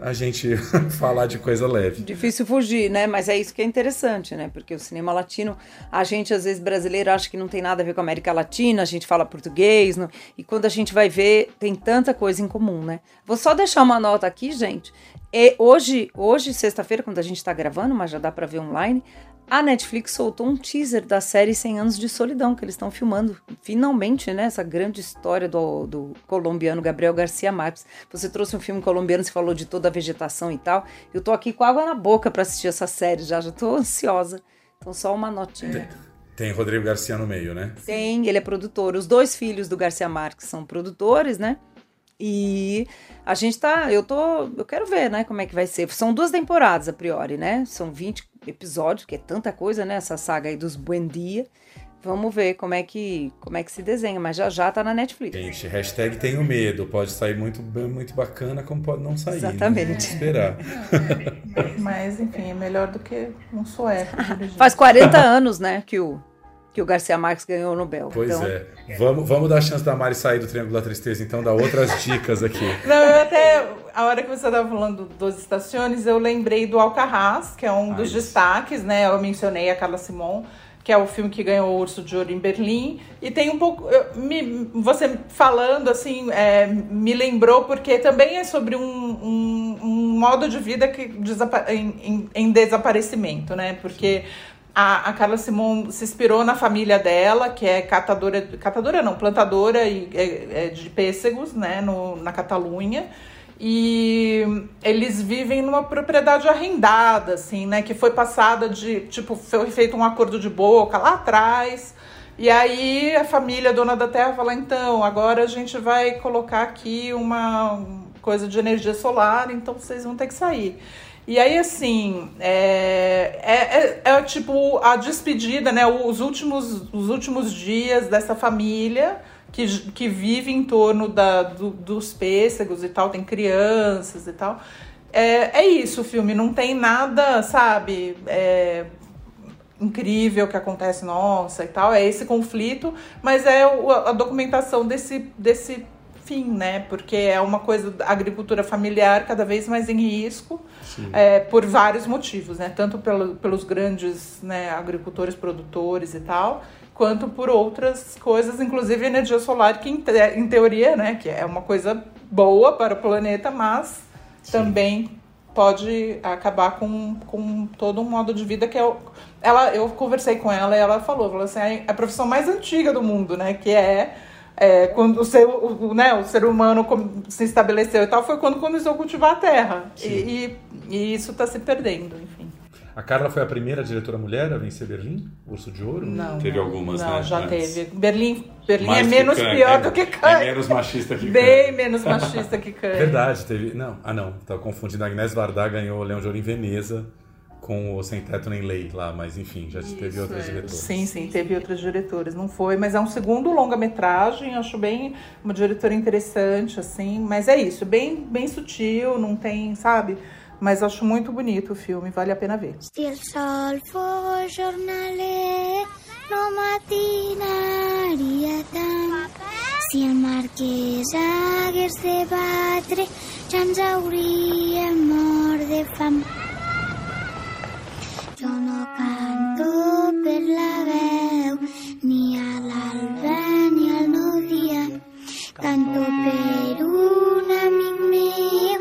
a gente falar de coisa leve. Difícil fugir, né? Mas é isso que é interessante, né? Porque o cinema latino, a gente às vezes brasileiro acha que não tem nada a ver com a América Latina, a gente fala português, não... e quando a gente vai ver, tem tanta coisa em comum, né? Vou só deixar uma nota aqui, gente. E hoje, hoje sexta-feira, quando a gente está gravando, mas já dá para ver online, A Netflix soltou um teaser da série 100 Anos de Solidão, que eles estão filmando. Finalmente, né? Essa grande história do, do colombiano Gabriel Garcia Marques. Você trouxe um filme colombiano, você falou de toda a vegetação e tal. Eu tô aqui com água na boca para assistir essa série já, já tô ansiosa. Então, só uma notinha. Tem Rodrigo Garcia no meio, né? Tem, ele é produtor. Os dois filhos do Garcia Marques são produtores, né? E a gente tá. Eu tô. Eu quero ver, né? Como é que vai ser. São duas temporadas a priori, né? São 20 episódios, que é tanta coisa, né? Essa saga aí dos Buendia. Vamos ver como é que como é que se desenha, mas já já tá na Netflix. Gente, hashtag tenho medo. Pode sair muito, muito bacana, como pode não sair. né? Exatamente. Esperar. Mas, enfim, é melhor do que um sueco. dirigindo. Faz 40 anos, né, que o, que o Garcia Marques ganhou o Nobel. Pois Então, é. Vamos, vamos dar a chance da Mari sair do Triângulo da Tristeza, então, dar outras dicas aqui. Não, eu até, a hora que você estava falando dos estações, eu lembrei do Alcarrás, que é um dos destaques, né? Eu mencionei a Carla Simon, que é o filme que ganhou o Urso de Ouro em Berlim. E tem um pouco. me- você falando, assim, é, me lembrou, porque também é sobre um, um, um modo de vida que desapa em, em- em desaparecimento, né? Porque. A, a Carla Simon se inspirou na família dela, que é catadora, catadora não, plantadora e, é- é de pêssegos, né, no, na Catalunha. E eles vivem numa propriedade arrendada, assim, né, que foi passada de, tipo, foi feito um acordo de boca lá atrás. E aí a família dona da terra fala, então, agora a gente vai colocar aqui uma coisa de energia solar, então vocês vão ter que sair. E aí, assim, é, é, é, é, tipo a despedida, né? Os últimos, os últimos dias dessa família que, que vive em torno da, do- dos pêssegos e tal, tem crianças e tal. É, é isso o filme, não tem nada, sabe, é, incrível que acontece, nossa e tal. É esse conflito, mas é a documentação desse, desse fim, né? Porque é uma coisa da agricultura familiar cada vez mais em risco, é, por vários motivos, né? Tanto pelo, pelos grandes né, agricultores, produtores e tal, quanto por outras coisas, inclusive energia solar, que em, te- em teoria, né, que é uma coisa boa para o planeta, mas também pode acabar com, com todo um modo de vida que é o, ela eu conversei com ela e ela falou, falou assim, é a profissão mais antiga do mundo, né, que é, é, quando o ser, o, né, o ser humano se estabeleceu e tal, foi quando começou a cultivar a terra. E, e, e isso está se perdendo, enfim. A Carla foi a primeira diretora mulher a vencer Berlim? Urso de Ouro? Não. Teve algumas, Não, né? já antes. teve. Berlim, Berlim Mais é menos Cannes, pior é- do que é Cannes. menos machista que Bem Cannes. menos machista que Cannes. Verdade, teve. Não, ah não, tava confundindo. A Agnès Varda ganhou o Leão de Ouro em Veneza com o Sem Teto Nem Lei lá, mas enfim, já teve outras diretoras. Sim, sim, teve outros diretores, não foi, mas é um segundo longa-metragem, acho bem uma diretora interessante, assim, mas é isso, bem, bem sutil, não tem, sabe? Mas acho muito bonito o filme, vale a pena ver. Si el sol fos jornaler, no matinaria tant. Si el marquès hagués de batre, ja ens hauríem mort de fam. Jo no canto per la veu, ni a l'alba ni al nou dia. Canto per un amic meu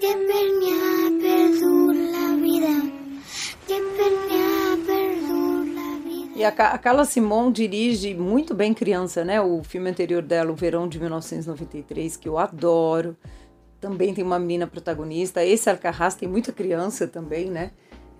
que per mi ha perdut la vida, que per mi ha vida. E a, Ca- a Carla Simon dirige muito bem criança, né? O filme anterior dela, O Verão de 1993, que eu adoro. Também tem uma menina protagonista. Esse Alcarrás tem muita criança também, né?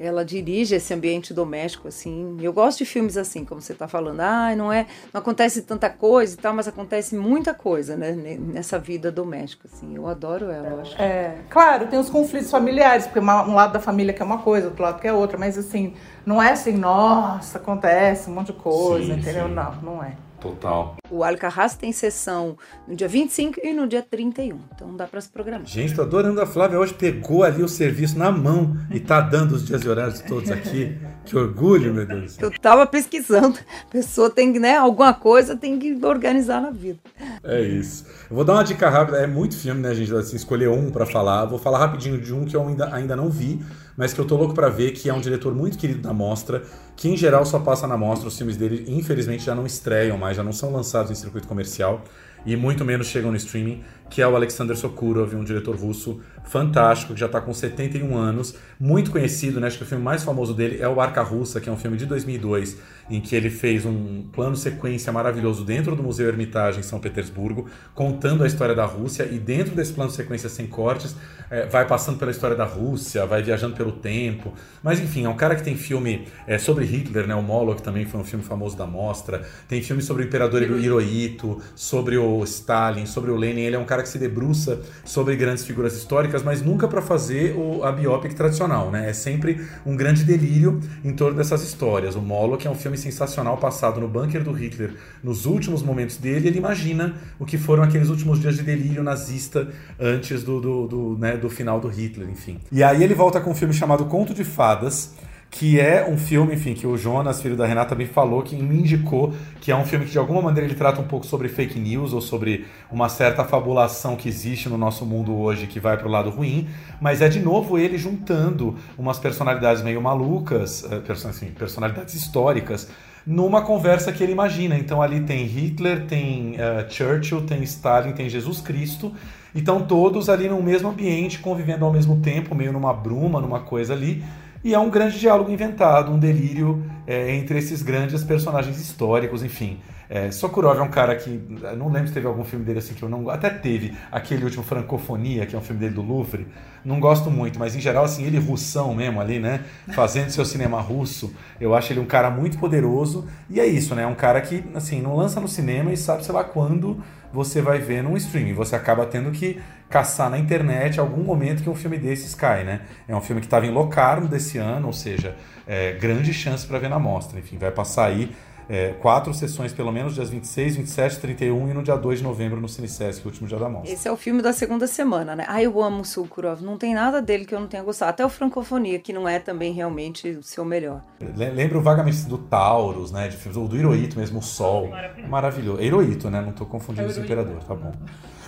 Ela dirige esse ambiente doméstico, assim. Eu gosto de filmes assim, como você tá falando. Ah, não é, não acontece tanta coisa e tal, mas acontece muita coisa, né? ne- Nessa vida doméstica, assim. Eu adoro ela, eu acho. É, claro, tem os conflitos familiares, porque um lado da família quer uma coisa, outro lado quer outra, mas assim, não é assim, nossa, acontece um monte de coisa, Sim, entendeu? sim. Não, não é. Total. O Alcarrás tem sessão no dia 25 e no dia 31. Então dá para se programar. Gente, tô adorando a Flávia. Hoje pegou ali o serviço na mão e tá dando os dias e horários todos aqui. Que orgulho, meu Deus. Eu tava pesquisando. A pessoa tem que, né? Alguma coisa tem que organizar na vida. É isso. Eu vou dar uma dica rápida. É muito filme, né, gente? Assim, escolher um pra falar. Vou falar rapidinho de um que eu ainda, ainda não vi, mas que eu tô louco pra ver, que é um diretor muito querido da mostra, que em geral só passa na mostra. Os filmes dele, infelizmente, já não estreiam mais, já não são lançados em circuito comercial e muito menos chegam no streaming, que é o Alexander Sokurov, um diretor russo fantástico, que já está com 71 anos, muito conhecido, né? Acho que o filme mais famoso dele é o Arca Russa, que é um filme de 2002, em que ele fez um plano sequência maravilhoso dentro do Museu Hermitage em São Petersburgo, contando a história da Rússia, e dentro desse plano sequência sem cortes, é, vai passando pela história da Rússia, vai viajando pelo tempo. Mas enfim, é um cara que tem filme é, sobre Hitler, né? O Moloch também foi um filme famoso da mostra. Tem filme sobre o imperador Hirohito, sobre o Stalin, sobre o Lenin. Ele é um cara que se debruça sobre grandes figuras históricas, mas nunca para fazer o, a biopic tradicional, né? É sempre um grande delírio em torno dessas histórias. O Moloch é um filme sensacional passado no bunker do Hitler, nos últimos momentos dele, ele imagina o que foram aqueles últimos dias de delírio nazista antes do, do, do, né, do final do Hitler, enfim. E aí ele volta com um filme chamado Conto de Fadas, que é um filme, enfim, que o Jonas, filho da Renata, me falou, que me indicou que é um filme que de alguma maneira ele trata um pouco sobre fake news ou sobre uma certa fabulação que existe no nosso mundo hoje que vai para o lado ruim, mas é de novo ele juntando umas personalidades meio malucas, assim, personalidades históricas, numa conversa que ele imagina. Então ali tem Hitler, tem uh, Churchill, tem Stalin, tem Jesus Cristo. Então todos ali no mesmo ambiente, convivendo ao mesmo tempo, meio numa bruma, numa coisa ali. E é um grande diálogo inventado, um delírio é, entre esses grandes personagens históricos, enfim. É, Sokurov é um cara que. Não lembro se teve algum filme dele assim que eu não. Até teve aquele último Francofonia, que é um filme dele do Louvre. Não gosto muito, mas em geral, assim, ele russão mesmo ali, né? Fazendo seu cinema russo. Eu acho ele um cara muito poderoso. E é isso, né? É um cara que, assim, não lança no cinema e sabe, sei lá, quando você vai ver num streaming. Você acaba tendo que caçar na internet algum momento que um filme desses cai, né? É um filme que estava em Locarno desse ano, ou seja, é, grande chance para ver na mostra. Enfim, vai passar aí é, quatro sessões, pelo menos, dias 26, 27, 31 e no dia 2 de novembro no Cinesesc, o último dia da mostra. Esse é o filme da segunda semana, né? Ah, eu amo o Sukurov. Não tem nada dele que eu não tenha gostado. Até o Francofonia, que não é também realmente o seu melhor. Lembro vagamente do Taurus, né? De, do Hirohito mesmo, o Sol. Maravilhoso. Maravilhoso. É Hirohito, né? Não tô confundindo é os imperador, tá bom.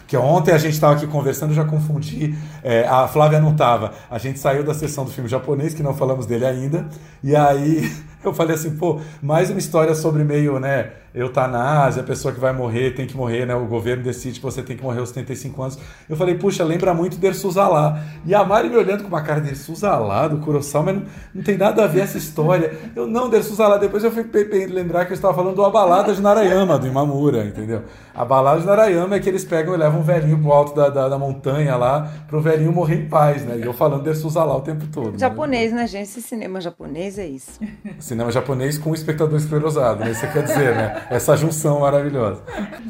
Porque ontem a gente estava aqui conversando, já confundi. É, a Flávia não estava. A gente saiu da sessão do filme japonês, que não falamos dele ainda. E aí eu falei assim, pô, mais uma história sobre meio, né? Eutanásia, a pessoa que vai morrer tem que morrer, né? O governo decide que você tem que morrer aos 75 anos. Eu falei, puxa, lembra muito Dersuzalá. E a Mari me olhando com uma cara Dersuzalá, do Kurosawa, mas não, não, tem nada a ver essa história. Eu, não, Dersuzalá. Depois eu fui lembrar que eu estava falando do A Balada de Narayama, do Imamura, entendeu? A Balada de Narayama é que eles pegam e levam um velhinho pro alto da, da, da montanha lá, pro velhinho morrer em paz, né? E eu falando Dersuzalá o tempo todo. Japonês, né, né gente? Esse cinema japonês é isso. Cinema japonês com o espectador esclerosado, né? Isso quer dizer, né? Essa junção maravilhosa.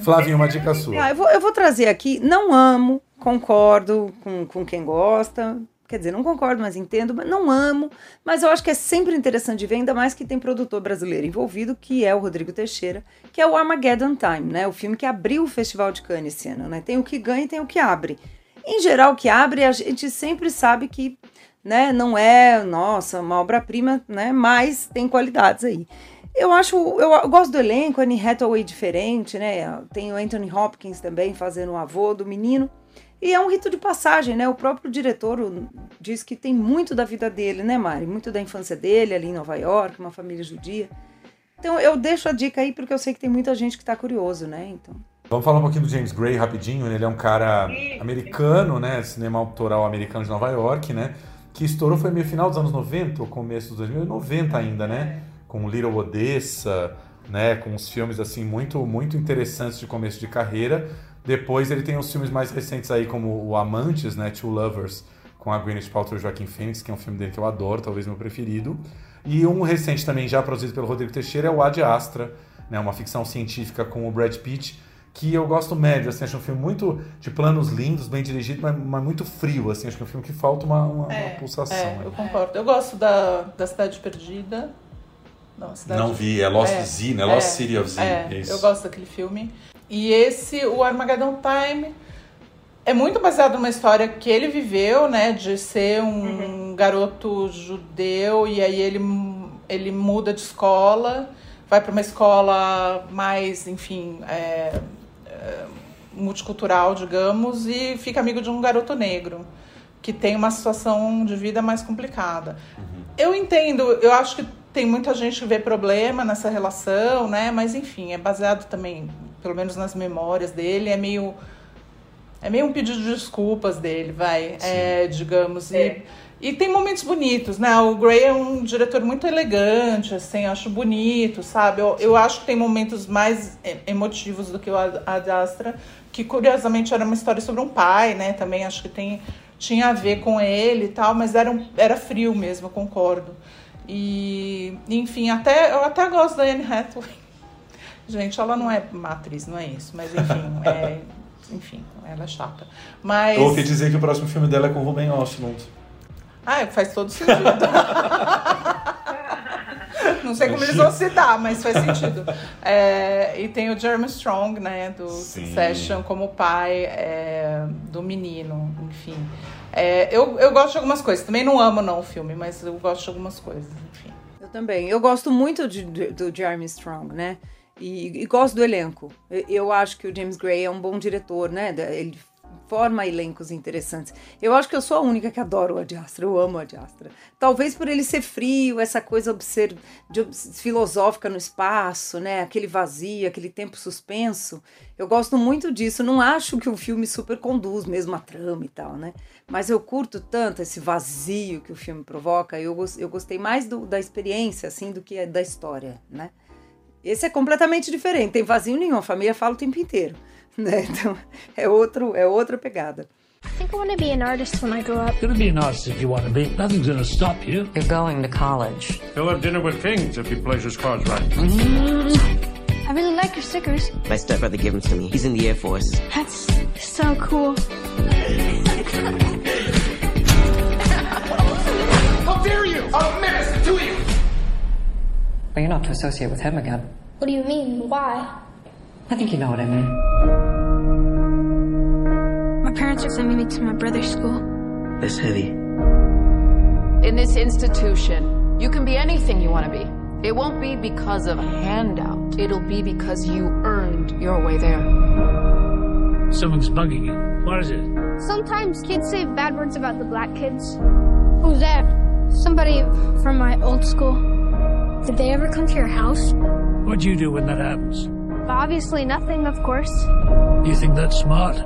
Flavinho, uma dica sua. Ah, eu, vou, eu vou trazer aqui, não amo, concordo com, com quem gosta, Quer dizer, não concordo, mas entendo, mas não amo. Mas eu acho que é sempre interessante de ver, ainda mais que tem produtor brasileiro envolvido, que é o Rodrigo Teixeira, que é o Armageddon Time, né? O filme que abriu o Festival de Cannes esse ano, né? Tem o que ganha e tem o que abre. Em geral, o que abre, a gente sempre sabe que né, não é, nossa, uma obra-prima, né? Mas tem qualidades aí. Eu acho, eu, eu gosto do elenco, Annie Hathaway diferente, né? Tem o Anthony Hopkins também fazendo o avô do menino. E é um rito de passagem, né? O próprio diretor diz que tem muito da vida dele, né, Mari? Muito da infância dele ali em Nova York, uma família judia. Então eu deixo a dica aí porque eu sei que tem muita gente que está curioso, né? Então. Vamos falar um pouquinho do James Gray rapidinho. Ele é um cara americano, né? Cinema autoral americano de Nova York, né? Que estourou foi meio final dos anos 90 ou começo dos 2000, 90 ainda, né? Com Little Odessa, né, com os filmes assim muito muito interessantes de começo de carreira. Depois ele tem os filmes mais recentes aí como o Amantes, né, Two Lovers, com a Gwyneth Paltrow e Joaquim Phoenix, que é um filme dele que eu adoro, talvez meu preferido. E um recente também já produzido pelo Rodrigo Teixeira é o Ad Astra, né, uma ficção científica com o Brad Pitt, que eu gosto médio, assim, acho um filme muito de planos lindos, bem dirigido, mas, mas muito frio, assim, acho que é um filme que falta uma, uma, é, uma pulsação. É, eu concordo. Eu gosto da, da Cidade Perdida, não, cidade... não vi, é Lost é, Z, né? Lost é, City of Z. É, eu gosto daquele filme. E esse, o Armageddon Time, é muito baseado numa história que ele viveu, né? De ser um uhum. garoto judeu e aí ele, ele muda de escola, vai para uma escola mais, enfim, é, é, multicultural, digamos, e fica amigo de um garoto negro que tem uma situação de vida mais complicada. Uhum. Eu entendo, eu acho que tem muita gente que vê problema nessa relação, né? Mas enfim, é baseado também, pelo menos nas memórias dele, é meio é meio um pedido de desculpas dele, vai, é, digamos. E, e tem momentos bonitos, né? O Gray é um diretor muito elegante, assim, acho bonito, sabe? Eu, eu acho que tem momentos mais emotivos do que o Ad Ad Astra, que curiosamente era uma história sobre um pai, né? Também acho que tem, tinha a ver com ele e tal, mas era, um, era frio mesmo, concordo. E, enfim, até, eu até gosto da Anne Hathaway. Gente, ela não é uma atriz, não é isso, mas enfim, é, enfim, ela é chata. Mas. Eu ouvi dizer que o próximo filme dela é com o Ruben Ostlund. Ah, faz todo sentido. Não sei como eles vão se dar, mas faz sentido. É, e tem o Jeremy Strong, né, do Sim. Succession, como pai é, do menino, enfim. É, eu, eu gosto de algumas coisas. Também não amo, não, o filme, mas eu gosto de algumas coisas, enfim. Eu também. Eu gosto muito de- de- do Jeremy Strong, né? E, e gosto do elenco. Eu, acho que o James Gray é um bom diretor, né? Ele forma elencos interessantes. Eu acho que eu sou a única que adoro o Ad Astra. Eu amo o Ad Astra. Talvez por ele ser frio, essa coisa obser- de filosófica no espaço, né? Aquele vazio, aquele tempo suspenso. Eu gosto muito disso. Não acho que o filme super conduz mesmo a trama e tal, né? Mas eu curto tanto esse vazio que o filme provoca. Eu, eu gostei mais do- da experiência, assim, do que da história, né? Esse é completamente diferente. Tem vazio nenhum. A família fala o tempo inteiro, né? Então é outro, é outra pegada. I think I want to be an artist when I grow up. You're gonna be an artist if you want to be. Nothing's gonna stop you. You're going to college. He'll have dinner with kings if he plays his cards right. Mm. I really like your stickers. My stepbrother gave them to me. He's in the Air Force. That's so cool. How dare you! I'm a menace to you! But you're not to associate with him again. What do you mean? Why? I think you know what I mean. My parents are sending me to my brother's school. That's heavy. In this institution, you can be anything you want to be. It won't be because of a handout. It'll be because you earned your way there. Someone's bugging you. What is it? Sometimes kids say bad words about the black kids. Who's that? Somebody from my old school. Did they ever come to your house? What do you do when that happens? Obviously nothing, of course. You think that's smart?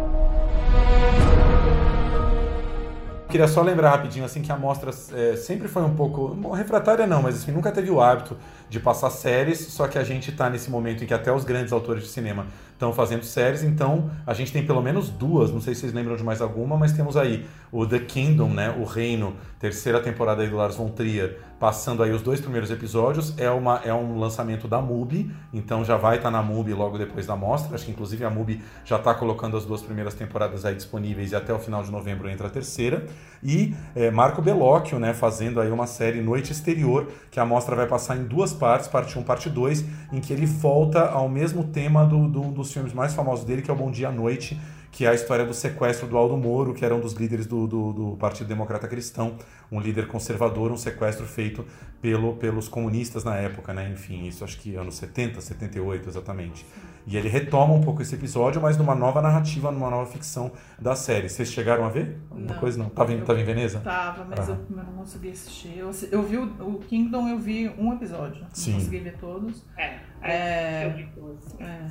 Queria só lembrar rapidinho assim que a mostra é, sempre foi um pouco refratária não, mas assim, nunca teve o hábito de passar séries, só que a gente está nesse momento em que até os grandes autores de cinema estão fazendo séries, então a gente tem pelo menos duas, não sei se vocês lembram de mais alguma, mas temos aí o The Kingdom, né, o Reino, terceira temporada aí do Lars von Trier, passando aí os dois primeiros episódios, é, uma, é um lançamento da MUBI, então já vai estar na MUBI logo depois da mostra, acho que inclusive a MUBI já está colocando as duas primeiras temporadas aí disponíveis e até o final de novembro entra a terceira, e é, Marco Bellocchio, né, fazendo aí uma série Noite Exterior, que a mostra vai passar em duas partes, parte 1 parte 2, em que ele volta ao mesmo tema do, do- dos filmes mais famosos dele, que é o Bom Dia à Noite, que é a história do sequestro do Aldo Moro, que era um dos líderes do, do, do Partido Democrata Cristão, um líder conservador, um sequestro feito pelo, pelos comunistas na época, né? Enfim, isso acho que anos 70, 78 exatamente. E ele retoma um pouco esse episódio, mas numa nova narrativa, numa nova ficção da série. Vocês chegaram a ver? Alguma Não. coisa não? Tava em, tava em Veneza? Tava, mas Ah. eu, eu não consegui assistir. Eu, eu vi o, o Kingdom, eu vi um episódio. Sim. Não consegui ver todos. É, É, eu vi todos. é.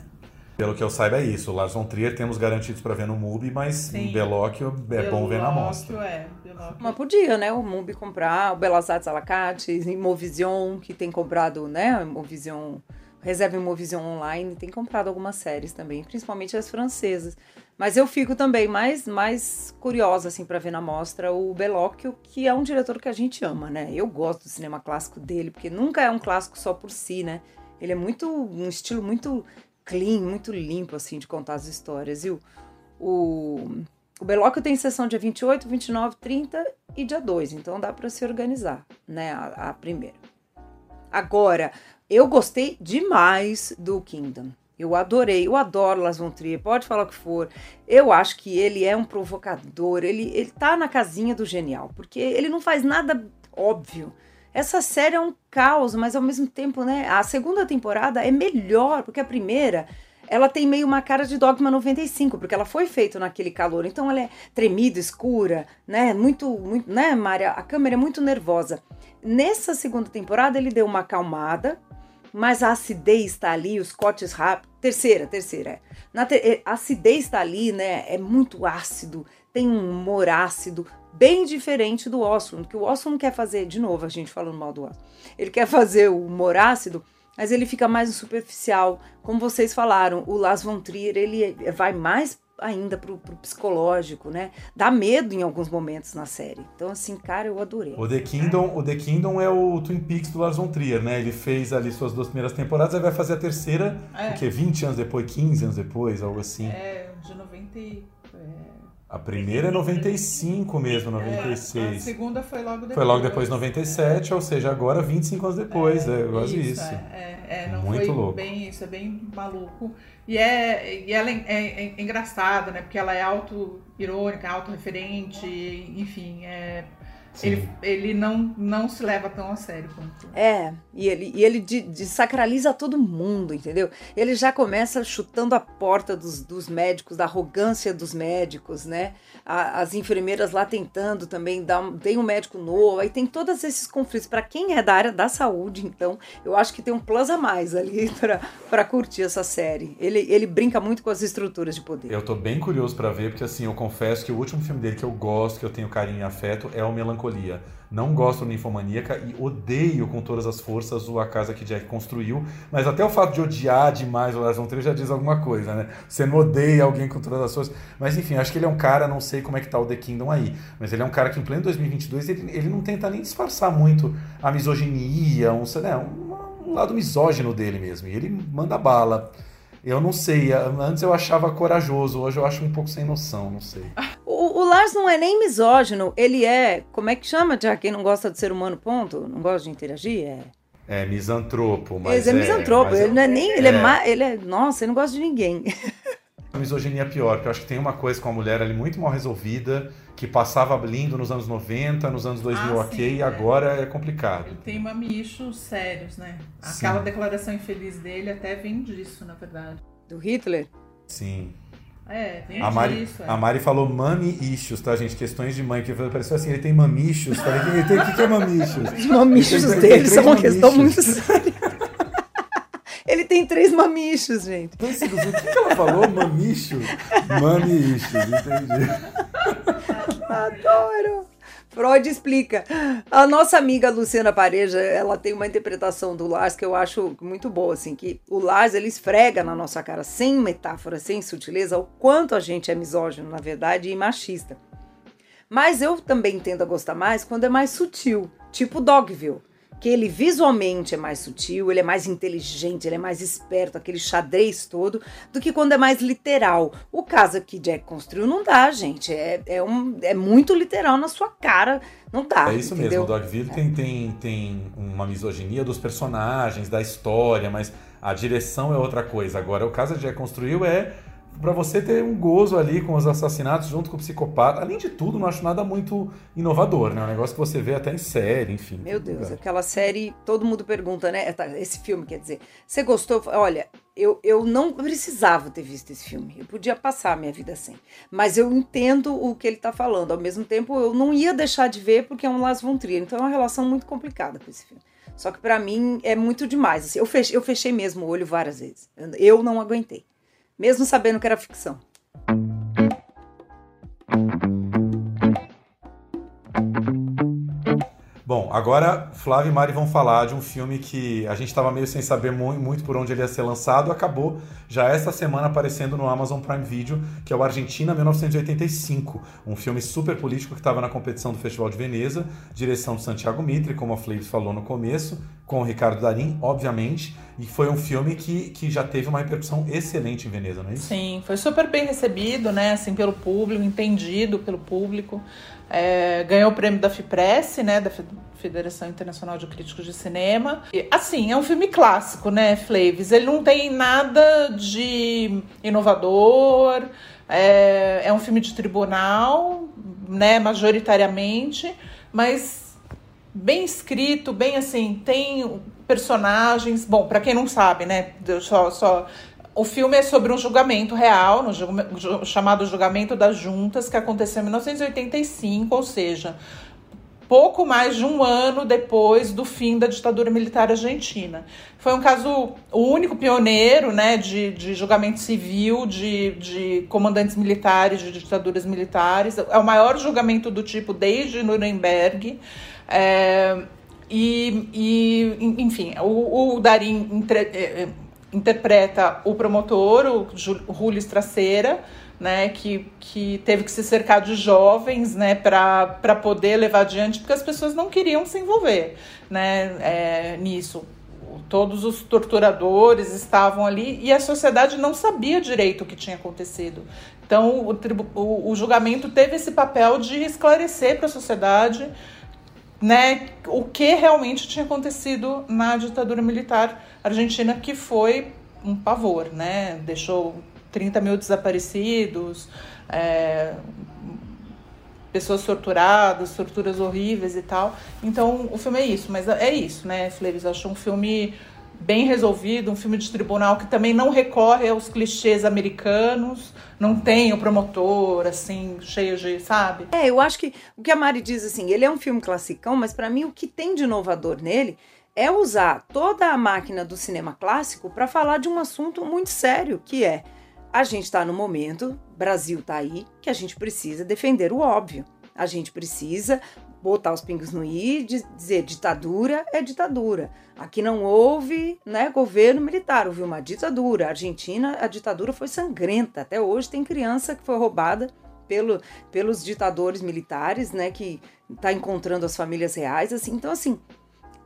Pelo que eu saiba é isso. O Lars von Trier temos garantidos para ver no MUBI, mas Sim. Bellocchio é bom ver na mostra. É, Bellocchio. Mas podia, né? O MUBI comprar, o Belas Artes Alacate, Imovision, que tem comprado, né? Imovision, Reserva Imovision Online, tem comprado algumas séries também, principalmente as francesas. Mas eu fico também mais, mais curiosa, assim, para ver na mostra o Bellocchio, que é um diretor que a gente ama, né? Eu gosto do cinema clássico dele, porque nunca é um clássico só por si, né? Ele é muito, um estilo muito clean, muito limpo, assim, de contar as histórias. E o, o, o Belóquio tem sessão dia 28, 29, 30 e dia 2, então dá para se organizar, né, a, a primeira. Agora, eu gostei demais do Kingdom. Eu adorei, eu adoro Las Von Trier, pode falar o que for. Eu acho que ele é um provocador, ele, ele tá na casinha do genial, porque ele não faz nada óbvio. Essa série é um caos, mas ao mesmo tempo, né? A segunda temporada é melhor, porque a primeira ela tem meio uma cara de Dogma 95, porque ela foi feita naquele calor. Então ela é tremida, escura, né? Muito, muito, né, Mária? A câmera é muito nervosa. Nessa segunda temporada ele deu uma acalmada, mas a acidez está ali, os cortes rápidos Terceira, terceira. É. Na ter... A acidez tá ali, né? É muito ácido, tem um humor ácido, bem diferente do Oswald, que o Oswald quer fazer, de novo, a gente falando mal do Oswald, ele quer fazer o humor ácido, mas ele fica mais superficial. Como vocês falaram, o Las Von Trier, ele vai mais ainda pro, pro psicológico, né? Dá medo em alguns momentos na série. Então, assim, cara, eu adorei. O The Kingdom, o The Kingdom é o Twin Peaks do Lars von Trier, né? Ele fez ali suas duas primeiras temporadas, aí vai fazer a terceira, é. o quê? 20 anos depois, 15 anos depois, algo assim. É, de 90 e... É... A primeira é 95 mesmo, 96. É, a segunda foi logo depois. Foi logo depois 97, é. ou seja, agora 25 anos depois, é, é quase isso. isso. É, é, não Muito foi louco. bem isso, é bem maluco. E, é, e ela é, é, é engraçada, né? Porque ela é auto-irônica, auto-referente, enfim, é ele, ele não, não se leva tão a sério quanto. É, e ele, e ele desacraliza todo mundo, entendeu? Ele já começa chutando a porta dos, dos médicos, da arrogância dos médicos, né? A, as enfermeiras lá tentando também dar um, tem um médico novo, aí tem todos esses conflitos. Para quem é da área da saúde, então, eu acho que tem um plus a mais ali para curtir essa série. Ele, ele brinca muito com as estruturas de poder. Eu tô bem curioso para ver, porque assim, eu confesso que o último filme dele que eu gosto, que eu tenho carinho e afeto, é o Melancolia melancolia. Não gosto do Ninfomaníaca e odeio com todas as forças a casa que Jack construiu. Mas até o fato de odiar demais o Lars von Trier já diz alguma coisa, né? Você não odeia alguém com todas as forças. Mas enfim, acho que ele é um cara, não sei como é que tá o The Kingdom aí, mas ele é um cara que em pleno 2022 ele, ele não tenta nem disfarçar muito a misoginia, um, né, um, um lado misógino dele mesmo. E ele manda bala. Eu não sei, antes eu achava corajoso, hoje eu acho um pouco sem noção, não sei. O, o, Lars não é nem misógino, ele é, como é que chama, já quem não gosta de ser humano, ponto? Não gosta de interagir? É... É misantropo, mas. Ele é, é misantropo, ele não é nem. Ele é, é ele é. Nossa, ele não gosta de ninguém. A misoginia é pior, porque eu acho que tem uma coisa com a mulher ali muito mal resolvida, que passava lindo nos anos 90, nos anos 2000 ah, ok, sim, e é. agora é complicado. Ele tem mamichos sérios, né? Aquela sim. declaração infeliz dele até vem disso, na verdade. Do Hitler? Sim. É, vem a Mari, disso. É. A Mari falou mami issues, tá, gente? Questões de mãe, que pareceu assim, ele tem mamichos. Falei, o que, que, é mamichos? Os mamichos dele são uma questão muito séria. Ele tem três mamichos, gente. Então, assim, o que, que ela falou? Mamicho? Mamichos, entendi. Adoro. Freud explica. A nossa amiga Luciana Pareja, ela tem uma interpretação do Lars que eu acho muito boa, assim, que o Lars, ele esfrega na nossa cara, sem metáfora, sem sutileza, o quanto a gente é misógino, na verdade, e machista. Mas eu também tendo a gostar mais quando é mais sutil, tipo Dogville que ele visualmente é mais sutil, ele é mais inteligente, ele é mais esperto, aquele xadrez todo, do que quando é mais literal. O caso que Jack construiu não dá, gente. É, é, um, é muito literal na sua cara. Não dá. É isso entendeu? mesmo. O Dogville é. tem, tem, tem uma misoginia dos personagens, da história, mas a direção é outra coisa. Agora, o caso que Jack construiu é para você ter um gozo ali com os assassinatos junto com o psicopata. Além de tudo, não acho nada muito inovador, né? É um negócio que você vê até em série, enfim. Meu Deus, lugar. aquela série, todo mundo pergunta, né? Tá, esse filme, quer dizer, você gostou? Olha, eu, eu não precisava ter visto esse filme. Eu podia passar a minha vida sem. Mas eu entendo o que ele tá falando. Ao mesmo tempo, eu não ia deixar de ver porque é um Las von Trier. Então é uma relação muito complicada com esse filme. Só que para mim é muito demais. Assim, eu, fechei, eu fechei mesmo o olho várias vezes. Eu não aguentei mesmo sabendo que era ficção. Bom, agora Flávio e Mari vão falar de um filme que a gente estava meio sem saber muito por onde ele ia ser lançado, acabou já esta semana aparecendo no Amazon Prime Video, que é o Argentina 1985, um filme super político que estava na competição do Festival de Veneza, direção de Santiago Mitre, como a Flavis falou no começo, com o Ricardo Darim, obviamente, e foi um filme que, que já teve uma repercussão excelente em Veneza, não é isso? Sim, foi super bem recebido, né, assim, pelo público, entendido pelo público. É, ganhou o prêmio da FIPRESS, né, da Federação Internacional de Críticos de Cinema. E, assim, é um filme clássico, né, Flavis? Ele não tem nada de inovador, é, é um filme de tribunal, né, majoritariamente, mas bem escrito, bem assim, tem personagens. Bom, para quem não sabe, né, só, só o filme é sobre um julgamento real, no julgamento, chamado Julgamento das Juntas, que aconteceu em 1985, ou seja, pouco mais de um ano depois do fim da ditadura militar argentina. Foi um caso, o único pioneiro né, de, de julgamento civil de, de comandantes militares, de ditaduras militares. É o maior julgamento do tipo desde Nuremberg. É, e, e, enfim, o, o Darim entre, é, interpreta o promotor, o Julio Straceira, né, que, que teve que se cercar de jovens né, para poder levar adiante, porque as pessoas não queriam se envolver né, é, nisso. Todos os torturadores estavam ali e a sociedade não sabia direito o que tinha acontecido. Então, o, o, o julgamento teve esse papel de esclarecer para a sociedade né, o que realmente tinha acontecido na ditadura militar argentina, que foi um pavor, né? Deixou 30 mil desaparecidos, é, pessoas torturadas, torturas horríveis e tal. Então, o filme é isso, mas é isso, né, Fleves? Acho um filme bem resolvido, um filme de tribunal que também não recorre aos clichês americanos, não tem o promotor, assim, cheio de, sabe? É, eu acho que o que a Mari diz, assim, ele é um filme classicão, mas para mim o que tem de inovador nele é usar toda a máquina do cinema clássico para falar de um assunto muito sério, que é a gente está no momento, Brasil está aí, que a gente precisa defender o óbvio. A gente precisa botar os pingos no i dizer ditadura é ditadura. Aqui não houve né, governo militar, houve uma ditadura. A Argentina, a ditadura foi sangrenta. Até hoje tem criança que foi roubada pelo, pelos ditadores militares, né, que está encontrando as famílias reais. assim Então, assim,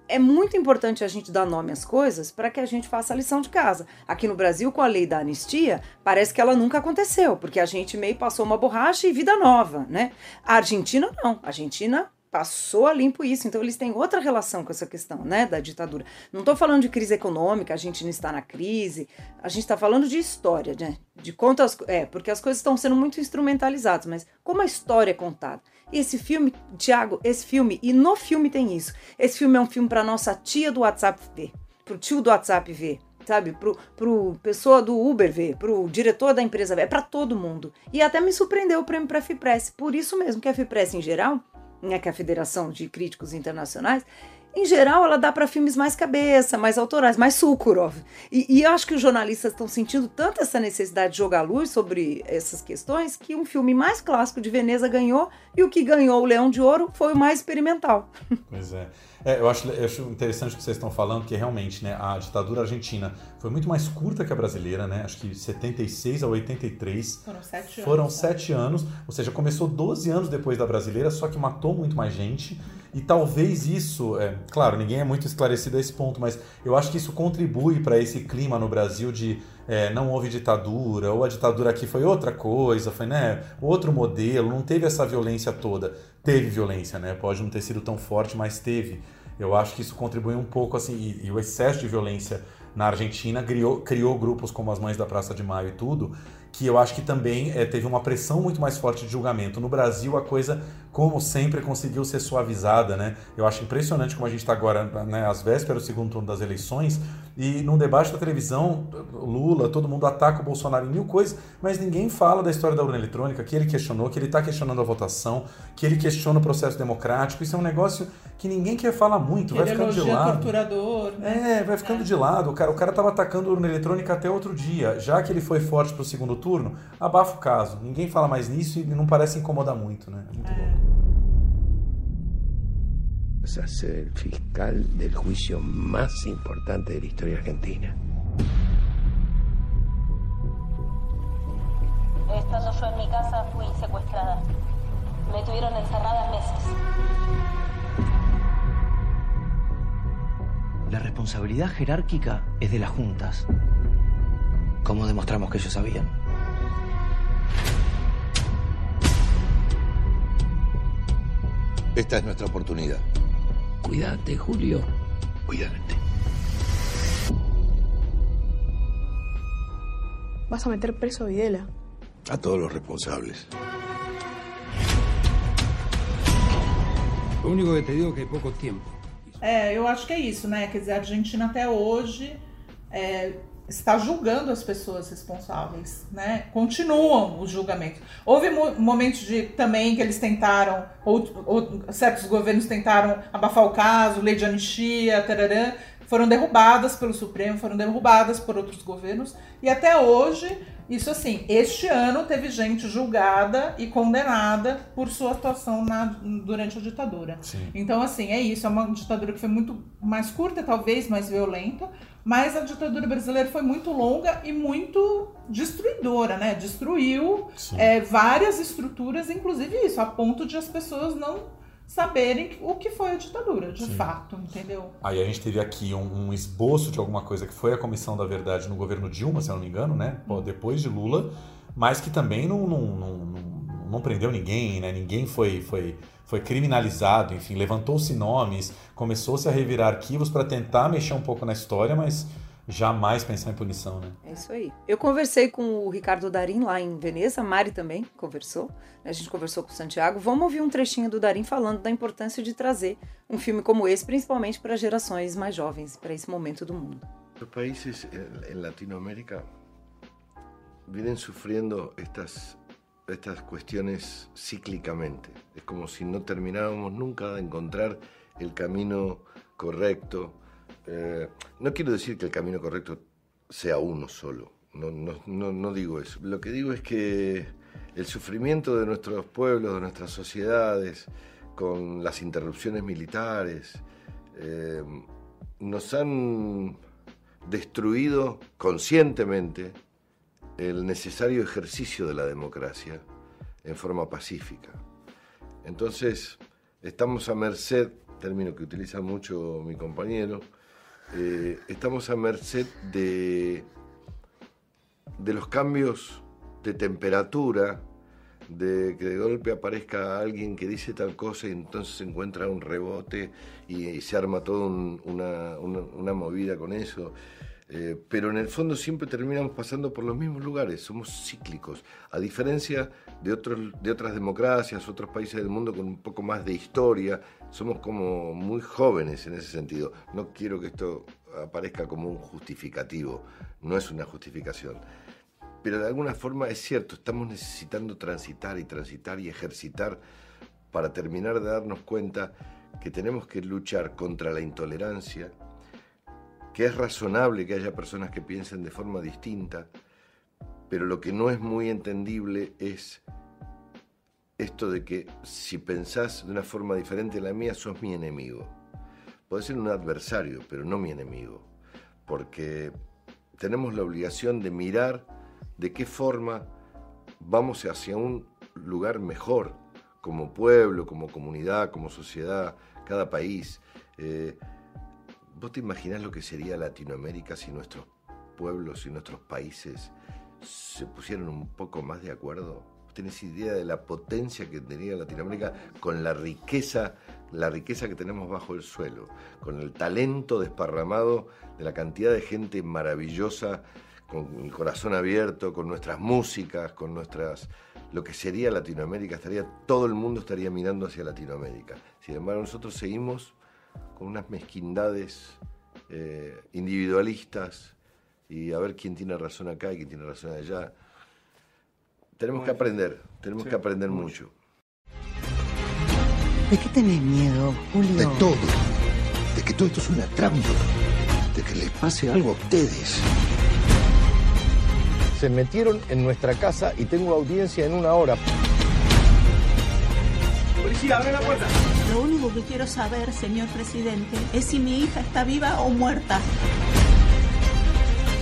é muito importante a gente dar nome às coisas para que a gente faça a lição de casa. Aqui no Brasil, com a lei da anistia, parece que ela nunca aconteceu, porque a gente meio passou uma borracha e vida nova, né? A Argentina não. A Argentina passou a limpo isso. Então eles têm outra relação com essa questão, né, da ditadura. Não estou falando de crise econômica, a gente não está na crise. A gente está falando de história, né? De contas, é, porque as coisas estão sendo muito instrumentalizadas, mas como a história é contada. Esse filme, Tiago, esse filme, e no filme tem isso. Esse filme é um filme para nossa tia do WhatsApp ver, pro tio do WhatsApp ver, sabe? Pro, pro pessoa do Uber ver, pro diretor da empresa ver, é para todo mundo. E até me surpreendeu o prêmio para a FIPRESS. Por isso mesmo que a FIPRESS em geral, né, que é a Federação de Críticos Internacionais, em geral, ela dá para filmes mais cabeça, mais autorais, mais Sukurov. E, e eu acho que os jornalistas estão sentindo tanto essa necessidade de jogar luz sobre essas questões que um filme mais clássico de Veneza ganhou e o que ganhou o Leão de Ouro foi o mais experimental. Pois é. É, eu, acho, eu acho interessante o que vocês estão falando, que realmente né, a ditadura argentina foi muito mais curta que a brasileira, né? Acho que 76 a 83. Foram sete foram anos. sete anos, ou seja, começou 12 anos depois da brasileira, só que matou muito mais gente. E talvez isso, é, claro, ninguém é muito esclarecido a esse ponto, mas eu acho que isso contribui para esse clima no Brasil de é, não houve ditadura, ou a ditadura aqui foi outra coisa, foi né, outro modelo, não teve essa violência toda. Teve violência, né? Pode não ter sido tão forte, mas teve. Eu acho que isso contribui um pouco, assim, e, e o excesso de violência na Argentina criou, criou grupos como as Mães da Praça de Maio e tudo, que eu acho que também é, teve uma pressão muito mais forte de julgamento. No Brasil, a coisa, como sempre, conseguiu ser suavizada, né? Eu acho impressionante como a gente está agora, né, às vésperas do segundo turno das eleições, e num debate da televisão, Lula, todo mundo ataca o Bolsonaro em mil coisas, mas ninguém fala da história da urna eletrônica, que ele questionou, que ele está questionando a votação, que ele questiona o processo democrático. Isso é um negócio que ninguém quer falar muito, que vai ficando de lado. torturador. Né? É, vai ficando de lado. O cara, o cara tava atacando a urna eletrônica até outro dia. Já que ele foi forte pro segundo turno, abafa o caso. Ninguém fala mais nisso e não parece incomodar muito, né? Muito louco. Vas a ser el fiscal del juicio más importante de la historia argentina. Estando yo en mi casa fui secuestrada. Me tuvieron encerrada meses. La responsabilidad jerárquica es de las juntas. ¿Cómo demostramos que ellos sabían? Esta es nuestra oportunidad. Cuídate, Julio. Cuídate. Vas a meter preso a Videla. A todos los responsables. Lo único que te digo es que hay poco tiempo. É, eu acho que é isso, né? Quer dizer, a Argentina até hoje é, está julgando as pessoas responsáveis, né? Continuam os julgamentos. Houve mo momentos de também que eles tentaram, ou, ou, certos governos tentaram abafar o caso, lei de anistia, tararã, foram derrubadas pelo Supremo, foram derrubadas por outros governos, e até hoje, isso assim, este ano teve gente julgada e condenada por sua atuação na, durante a ditadura. Sim. Então, assim, é isso, é uma ditadura que foi muito mais curta, talvez, mais violenta, mas a ditadura brasileira foi muito longa e muito destruidora, né? Destruiu é, várias estruturas, inclusive isso, a ponto de as pessoas não saberem o que foi a ditadura, de Sim. fato, entendeu? Aí a gente teve aqui um, um esboço de alguma coisa que foi a Comissão da Verdade no governo Dilma, se eu não me engano, né? Pô, depois de Lula, mas que também não, não, não, não, não prendeu ninguém, né? Ninguém foi, foi, foi criminalizado, enfim, levantou-se nomes, começou-se a revirar arquivos para tentar mexer um pouco na história, mas jamais pensar em punição, né? É isso aí. Eu conversei com o Ricardo Darim lá em Veneza, a Mari também conversou. A gente conversou com o Santiago. Vamos ouvir um trechinho do Darim falando da importância de trazer um filme como esse, principalmente para gerações mais jovens, para esse momento do mundo. Los países en Latinoamérica vienen sufriendo estas, estas cuestiones cíclicamente. Es como si no termináramos nunca de encontrar el camino correcto. Eh, no quiero decir que el camino correcto sea uno solo, no, no, no, no digo eso. Lo que digo es que el sufrimiento de nuestros pueblos, de nuestras sociedades, con las interrupciones militares, eh, nos han destruido conscientemente el necesario ejercicio de la democracia en forma pacífica. Entonces, estamos a merced, término que utiliza mucho mi compañero, eh, estamos a merced de, de los cambios de temperatura, de que de golpe aparezca alguien que dice tal cosa y entonces se encuentra un rebote y, se arma toda un- una- una movida con eso. Eh, pero en el fondo siempre terminamos pasando por los mismos lugares, somos cíclicos, a diferencia de, otros, de otras democracias, otros países del mundo con un poco más de historia, somos como muy jóvenes en ese sentido. No quiero que esto aparezca como un justificativo, no es una justificación. Pero de alguna forma es cierto, estamos necesitando transitar y transitar y ejercitar para terminar de darnos cuenta que tenemos que luchar contra la intolerancia, que es razonable que haya personas que piensen de forma distinta, pero lo que no es muy entendible es esto de que si pensás de una forma diferente a la mía, sos mi enemigo. Puede ser un adversario, pero no mi enemigo, porque tenemos la obligación de mirar de qué forma vamos hacia un lugar mejor, como pueblo, como comunidad, como sociedad, cada país. Eh, ¿Vos te imaginás lo que sería Latinoamérica si nuestros pueblos y nuestros países se pusieran un poco más de acuerdo? ¿Vos ¿Tenés idea de la potencia que tenía Latinoamérica con la riqueza, la riqueza que tenemos bajo el suelo, con el talento desparramado de la cantidad de gente maravillosa, con el corazón abierto, con nuestras músicas, con nuestras lo que sería Latinoamérica, estaría todo el mundo estaría mirando hacia Latinoamérica. Sin embargo, nosotros seguimos con unas mezquindades eh, individualistas y a ver quién tiene razón acá y quién tiene razón allá. Tenemos que aprender, tenemos que aprender mucho. ¿De qué tenés miedo, Julio? De todo. De que todo esto es una trampa. De que les pase algo a ustedes. Se metieron en nuestra casa y tengo audiencia en una hora. Policía, abre la puerta. Lo único que quiero saber, señor presidente, es si mi hija está viva o muerta.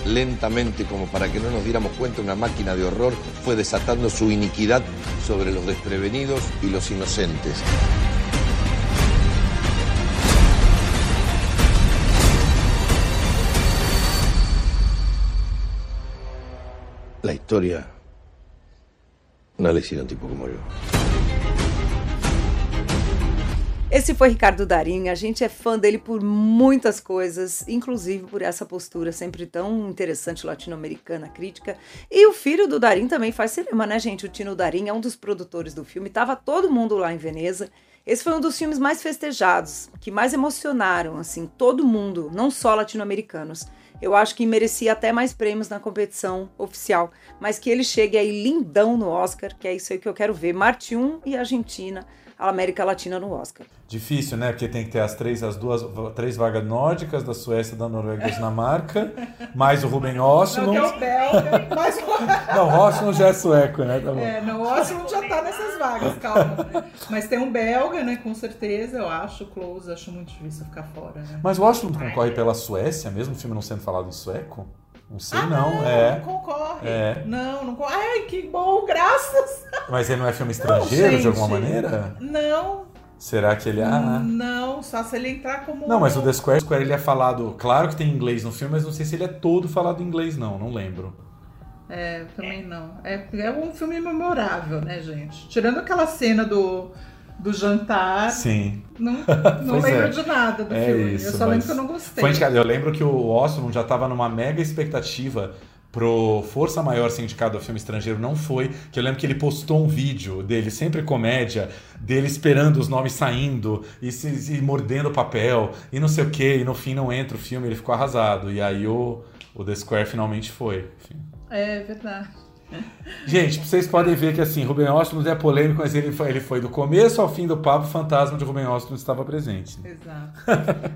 Lentamente, como para que no nos diéramos cuenta, una máquina de horror fue desatando su iniquidad sobre los desprevenidos y los inocentes. La historia no le hicieron tipo como yo. Esse foi Ricardo Darim, a gente é fã dele por muitas coisas, inclusive por essa postura sempre tão interessante latino-americana, crítica. E o filho do Darim também faz cinema, né, gente? O Tino Darim é um dos produtores do filme, tava todo mundo lá em Veneza. Esse foi um dos filmes mais festejados, que mais emocionaram, assim, todo mundo, não só latino-americanos. Eu acho que merecia até mais prêmios na competição oficial, mas que ele chegue aí lindão no Oscar, que é isso aí que eu quero ver. Marte 1 e Argentina, a América Latina no Oscar. Difícil, né? Porque tem que ter as três, as duas, três vagas nórdicas da Suécia, da Noruega e da Dinamarca, mais o Ruben Ostlund. Não, que é o belga, mais o... Não, Ostlund já é sueco, né? Tá bom. É, não, o Ostlund já tá nessas vagas, calma. Né? Mas tem um belga, né? Com certeza, eu acho. Close, acho muito difícil ficar fora, né? Mas o Ostlund concorre pela Suécia, mesmo o filme não sendo falado em sueco? Não sei ah, não, não, é. Não concorre. É. Não, não concorre. Ai, que bom, graças. Mas ele não é filme estrangeiro não, de alguma maneira? Não. Será que ele. Ah. Não, só se ele entrar como. Não, mas o The Square, Square ele é falado. Claro que tem inglês no filme, mas não sei se ele é todo falado em inglês, não. Não lembro. É, também não. É, é um filme memorável, né, gente? Tirando aquela cena do, do jantar. Sim. Não, não lembro é. de nada do é filme. Isso, eu só lembro que eu não gostei. Foi, eu lembro que o Osmond já estava numa mega expectativa pro Força Maior ser indicado ao filme estrangeiro não foi, que eu lembro que ele postou um vídeo dele, sempre comédia, dele esperando os nomes saindo e, se, e mordendo o papel e não sei o que, e no fim não entra o filme, ele ficou arrasado. E aí o, o The Square finalmente foi. Enfim. É verdade. Gente, vocês podem ver que assim, Ruben Ostlund é polêmico, mas ele foi, ele foi do começo ao fim do papo, o fantasma de Ruben Ostlund estava presente. Exato.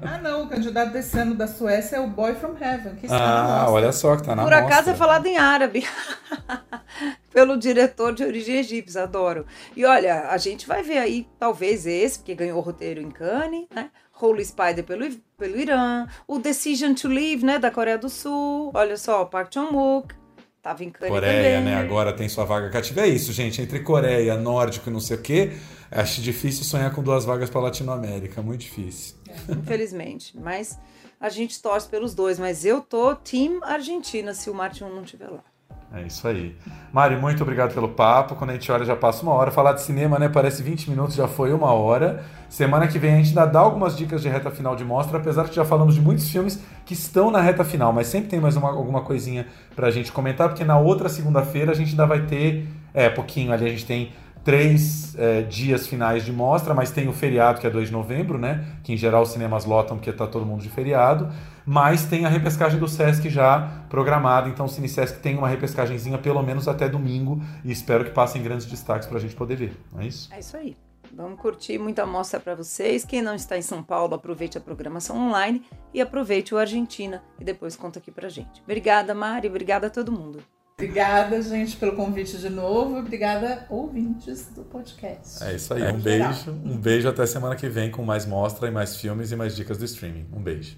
ah, não, o candidato desse ano da Suécia é o Boy from Heaven, que está Ah, olha só que tá na Por mostra. acaso é falado em árabe. Pelo diretor de origem egípcia, adoro. E olha, a gente vai ver aí, talvez esse, porque ganhou o roteiro em Cannes, né? Holy Spider pelo, pelo Irã, o Decision to Leave, né, da Coreia do Sul. Olha só, Park Chan-wook. Tava em Cannes Coreia, também. né? Agora tem sua vaga cativa. É isso, gente. Entre Coreia, Nórdico e não sei o quê, acho difícil sonhar com duas vagas para Latinoamérica. Muito difícil. É, infelizmente. Mas a gente torce pelos dois. Mas eu tô Team Argentina se o Martin não estiver lá. É isso aí. Mari, muito obrigado pelo papo. Quando a gente olha, já passa uma hora. Falar de cinema, né? Parece 20 minutos, já foi uma hora. Semana que vem a gente ainda dá algumas dicas de reta final de mostra, apesar que já falamos de muitos filmes que estão na reta final, mas sempre tem mais uma, alguma coisinha pra gente comentar, porque na outra segunda-feira a gente ainda vai ter. É, pouquinho ali, a gente tem três é, dias finais de mostra, mas tem o feriado, que é 2 de novembro, né? Que em geral os cinemas lotam porque tá todo mundo de feriado. Mas tem a repescagem do Sesc já programada, então o Cine Sesc tem uma repescagenzinha pelo menos até domingo e espero que passem grandes destaques pra gente poder ver, não é isso? É isso aí. Vamos curtir muita mostra para vocês. Quem não está em São Paulo, aproveite a programação online e aproveite o Argentina e depois conta aqui pra gente. Obrigada, Mari. Obrigada a todo mundo. Obrigada, gente, pelo convite de novo. Obrigada, ouvintes do podcast. É isso aí. um beijo. Um beijo até semana que vem com mais mostra e mais filmes e mais dicas do streaming. Um beijo.